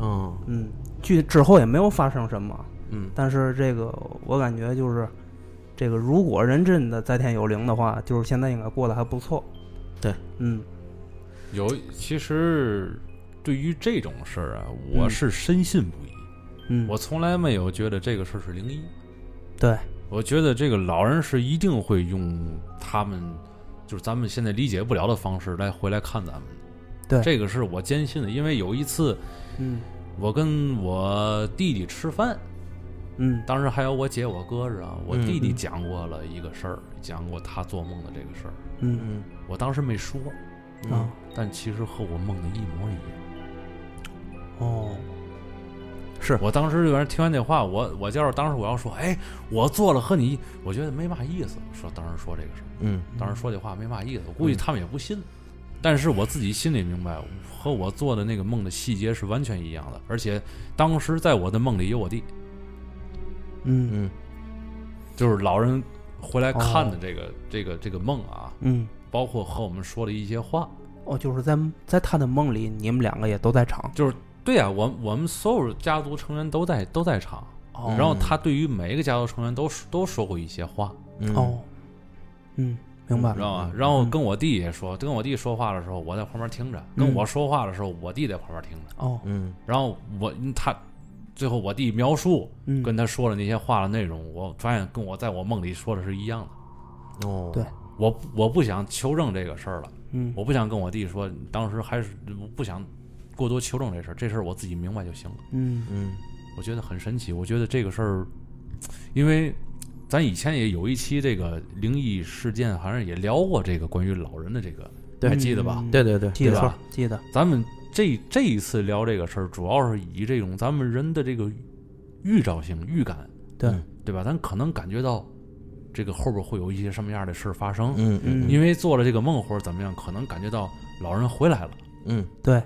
Speaker 1: 嗯。
Speaker 3: 嗯，具之后也没有发生什么，
Speaker 1: 嗯。
Speaker 3: 但是这个我感觉就是，这个如果人真的在天有灵的话，就是现在应该过得还不错。
Speaker 1: 对，
Speaker 3: 嗯。
Speaker 2: 有其实对于这种事儿啊，我
Speaker 3: 嗯。
Speaker 2: 是深信不疑，
Speaker 3: 嗯，
Speaker 2: 我从来没有觉得这个事儿是灵异。
Speaker 3: 对，
Speaker 2: 我觉得这个老人是一定会用他们就是咱们现在理解不了的方式来回来看咱们的。
Speaker 3: 对
Speaker 2: 这个是我坚信的，因为有一次
Speaker 3: 嗯
Speaker 2: 我跟我弟弟吃饭，
Speaker 3: 嗯
Speaker 2: 当时还有我姐、我哥是啊，我弟弟
Speaker 3: 嗯
Speaker 2: 讲过了一个事儿，讲过他做梦的这个事儿。
Speaker 3: 嗯
Speaker 1: 嗯
Speaker 2: 我当时没说，
Speaker 3: 啊
Speaker 2: 但其实和我梦的一模一样。
Speaker 3: 哦
Speaker 1: 是。
Speaker 2: 我当时有人听完这话，我我要是当时我要说，哎，我做了和你，我觉得没嘛意思。说当时说这个事儿，
Speaker 1: 嗯。
Speaker 2: 当时说这话没嘛意思，我估计他们也不信。但是我自己心里明白，和我做的那个梦的细节是完全一样的，而且当时在我的梦里有我弟，
Speaker 3: 嗯
Speaker 1: 嗯。
Speaker 2: 就是老人回来看的
Speaker 3: 哦。
Speaker 2: 这个、这个这个梦啊，
Speaker 3: 嗯。
Speaker 2: 包括和我们说的一些话，
Speaker 3: 哦，就是在在他的梦里，你们两个也都在场。
Speaker 2: 就是对呀、我我们所有家族成员都在都在场，
Speaker 3: 哦。
Speaker 2: 然后他对于每一个家族成员都说都说过一些话，
Speaker 1: 嗯。
Speaker 3: 哦，嗯，明白了。
Speaker 2: 知道吗？然后跟我弟也说，跟我弟说话的时候，我在旁边听着；跟
Speaker 3: 嗯
Speaker 2: 我说话的时候，我弟在旁边听着。
Speaker 3: 哦，
Speaker 1: 嗯。
Speaker 2: 然后我他最后我弟描述
Speaker 3: 嗯，
Speaker 2: 跟他说的那些话的内容，我发现跟我在我梦里说的是一样的。
Speaker 1: 哦。
Speaker 3: 对。
Speaker 2: 我我不想求证这个事儿了，
Speaker 3: 嗯。
Speaker 2: 我不想跟我弟说，当时还是不想过多求证这事儿，这事儿我自己明白就行了。
Speaker 3: 嗯。
Speaker 1: 嗯。
Speaker 2: 我觉得很神奇，我觉得这个事儿，因为咱以前也有一期这个灵异事件，好像也聊过这个关于老人的这个，还记得吧？
Speaker 3: 嗯。
Speaker 1: 对对对
Speaker 3: 记得
Speaker 2: 吧
Speaker 3: 记得。
Speaker 2: 咱们这这一次聊这个事儿，主要是以这种咱们人的这个预兆性、预感，
Speaker 3: 对。
Speaker 1: 嗯。
Speaker 2: 对吧？咱可能感觉到这个后边会有一些什么样的事儿发生，
Speaker 1: 嗯嗯。
Speaker 2: 因为做了这个梦或者怎么样，可能感觉到老人回来了，
Speaker 1: 嗯。
Speaker 3: 对，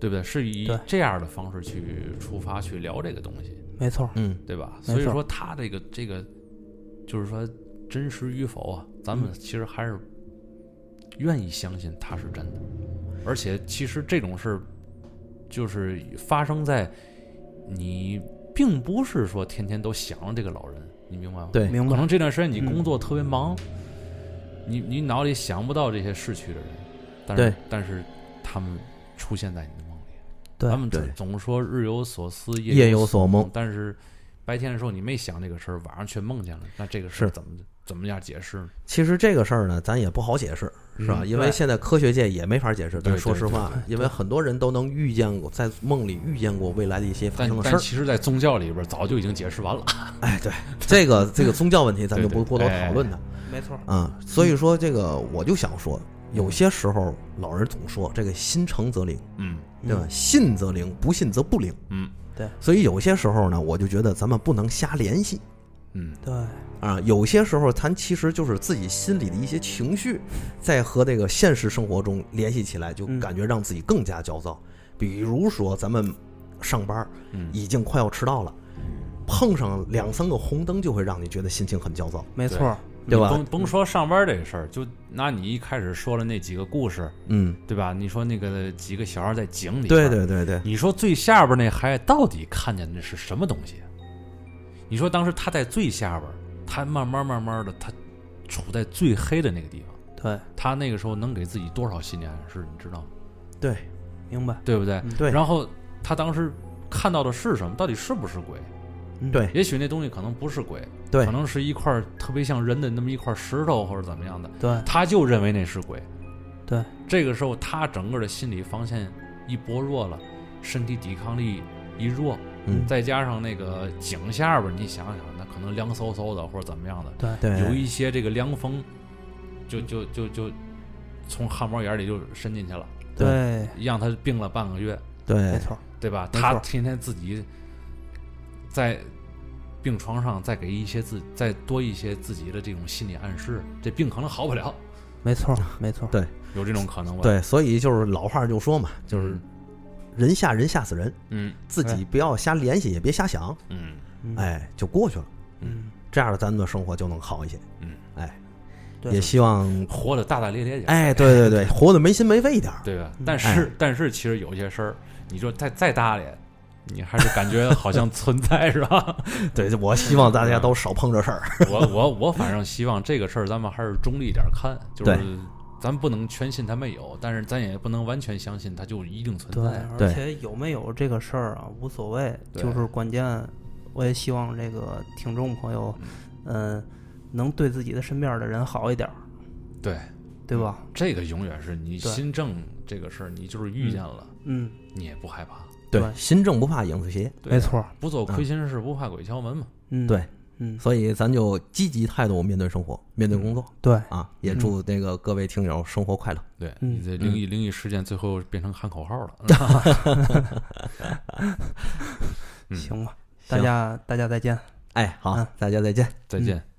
Speaker 2: 对不对？是以
Speaker 3: 对
Speaker 2: 这样的方式去出发去聊这个东西，
Speaker 3: 没错。
Speaker 1: 嗯
Speaker 2: 对吧？
Speaker 3: 没错
Speaker 2: 所以说他这个这个就是说真实与否啊，咱们其实还是愿意相信他是真的，而且其实这种事儿就是发生在你并不是说天天都想着这个老人，你明白吗？
Speaker 1: 对
Speaker 3: 明白。
Speaker 2: 可能这段时间你
Speaker 3: 嗯
Speaker 2: 工作特别忙，你你脑里想不到这些逝去的人，但是
Speaker 1: 对
Speaker 2: 但是他们出现在你。
Speaker 3: 对
Speaker 2: 咱们总总说日有所思，
Speaker 1: 夜有
Speaker 2: 有
Speaker 1: 所梦
Speaker 2: 但是白天的时候你没想这个事儿，晚上却梦见了，那这个事儿怎么怎么样解释呢？
Speaker 1: 其实这个事儿呢，咱也不好解释，是吧？
Speaker 3: 嗯
Speaker 1: 因为现在科学界也没法解释。但说实话，因为很多人都能预见过，在梦里预见过未来的一些发生的事儿。
Speaker 2: 但其实，在宗教里边早就已经解释完了。
Speaker 1: 哎，对，这个这个宗教问题，咱就不过多
Speaker 2: 哎
Speaker 1: 讨论它。
Speaker 3: 没错，
Speaker 1: 啊、所以说这个我就想说，有些时候老人总说这个心诚则灵，
Speaker 2: 嗯
Speaker 1: 对吧？信则灵，不信则不灵。
Speaker 2: 嗯。对。
Speaker 1: 所以有些时候呢，我就觉得咱们不能瞎联系。
Speaker 2: 嗯，
Speaker 3: 对，
Speaker 1: 啊。有些时候，咱其实就是自己心里的一些情绪，在和这个现实生活中联系起来，就
Speaker 3: 嗯。
Speaker 1: 感觉让自己更加焦躁。比如说，咱们上班
Speaker 2: 嗯。
Speaker 1: 已经快要迟到了，碰上两三个红灯，就会让你觉得心情很焦躁。
Speaker 3: 没错，
Speaker 1: 对吧
Speaker 2: 甭甭说上班这个事儿，就拿你一开始说的那几个故事，
Speaker 1: 嗯，
Speaker 2: 对吧？你说那个几个小孩在井里，
Speaker 1: 对，对对对，
Speaker 2: 你说最下边那孩子到底看见的是什么东西？你说当时他在最下边，他慢慢慢慢的，他处在最黑的那个地方，
Speaker 3: 对，
Speaker 2: 他那个时候能给自己多少心理暗示？你知道吗？
Speaker 1: 对
Speaker 3: 明白，
Speaker 2: 对不对？
Speaker 3: 嗯
Speaker 1: 对
Speaker 2: 然后他当时看到的是什么？到底是不是鬼？
Speaker 3: 嗯。
Speaker 1: 对。
Speaker 2: 也许那东西可能不是鬼，
Speaker 1: 对。
Speaker 2: 可能是一块特别像人的那么一块石头或者怎么样的，
Speaker 3: 对。
Speaker 2: 他就认为那是鬼。
Speaker 3: 对，
Speaker 2: 这个时候他整个的心理防线一薄弱了，身体抵抗力一弱，
Speaker 1: 嗯。
Speaker 2: 再加上那个井下边，你想想，那可能凉飕飕的或者怎么样的，
Speaker 3: 对。
Speaker 1: 对，
Speaker 2: 有一些这个凉风，就就就就从汗毛眼里就伸进去了，
Speaker 3: 对，
Speaker 2: 让他病了半个月，
Speaker 1: 对。
Speaker 3: 没错，
Speaker 2: 对吧？他天天自己在病床上再给一些自再多一些自己的这种心理暗示，这病可能好不了，
Speaker 3: 没错，没错，
Speaker 1: 对
Speaker 2: 有这种可能吧？，
Speaker 1: 对，所以就是老话就说嘛，就是人吓人吓死人，
Speaker 2: 嗯
Speaker 1: 自己不要瞎联系，也别瞎想，
Speaker 2: 嗯
Speaker 3: 嗯，
Speaker 1: 哎，就过去了。
Speaker 3: 嗯，
Speaker 1: 这样咱们的生活就能好一些。
Speaker 2: 嗯，
Speaker 1: 哎，也希望，
Speaker 2: 活得大大咧咧点，
Speaker 1: 哎，对对对，活得没心没肺一点。
Speaker 2: 对吧？
Speaker 3: 嗯
Speaker 2: 但是、但是其实有些事儿，你说再再大咧，你还是感觉好像存在，是吧？
Speaker 1: 对，我希望大家都少碰这事儿。
Speaker 2: 我我我反正希望这个事儿咱们还是中立点儿看，就是咱不能全信它没有，但是咱也不能完全相信它就一定存，在。
Speaker 1: 对
Speaker 3: 而且有没有这个事儿啊，无所谓，就是关键。我也希望这个听众朋友，嗯，能对自己的身边的人好一点儿，
Speaker 2: 对，
Speaker 3: 对吧？
Speaker 2: 这个永远是你
Speaker 3: 对
Speaker 2: 心正这个事儿，你就是遇见了，
Speaker 3: 嗯，
Speaker 2: 你也不害怕。
Speaker 3: 对
Speaker 1: 心正不怕影子斜，
Speaker 2: 对
Speaker 3: 没错，
Speaker 2: 不做亏心事，不怕鬼敲门嘛。
Speaker 3: 嗯，
Speaker 1: 对，
Speaker 3: 嗯，
Speaker 1: 所以咱就积极态度面对生活，面对工作
Speaker 3: 对，
Speaker 1: 啊！也祝那个各位听友生活快乐。
Speaker 2: 对，
Speaker 3: 嗯
Speaker 2: 你这灵异灵异事件最后变成喊口号了。嗯
Speaker 3: 行吧，大家大家再见。
Speaker 1: 哎，好
Speaker 3: 嗯，
Speaker 1: 大家再见。
Speaker 2: 再见。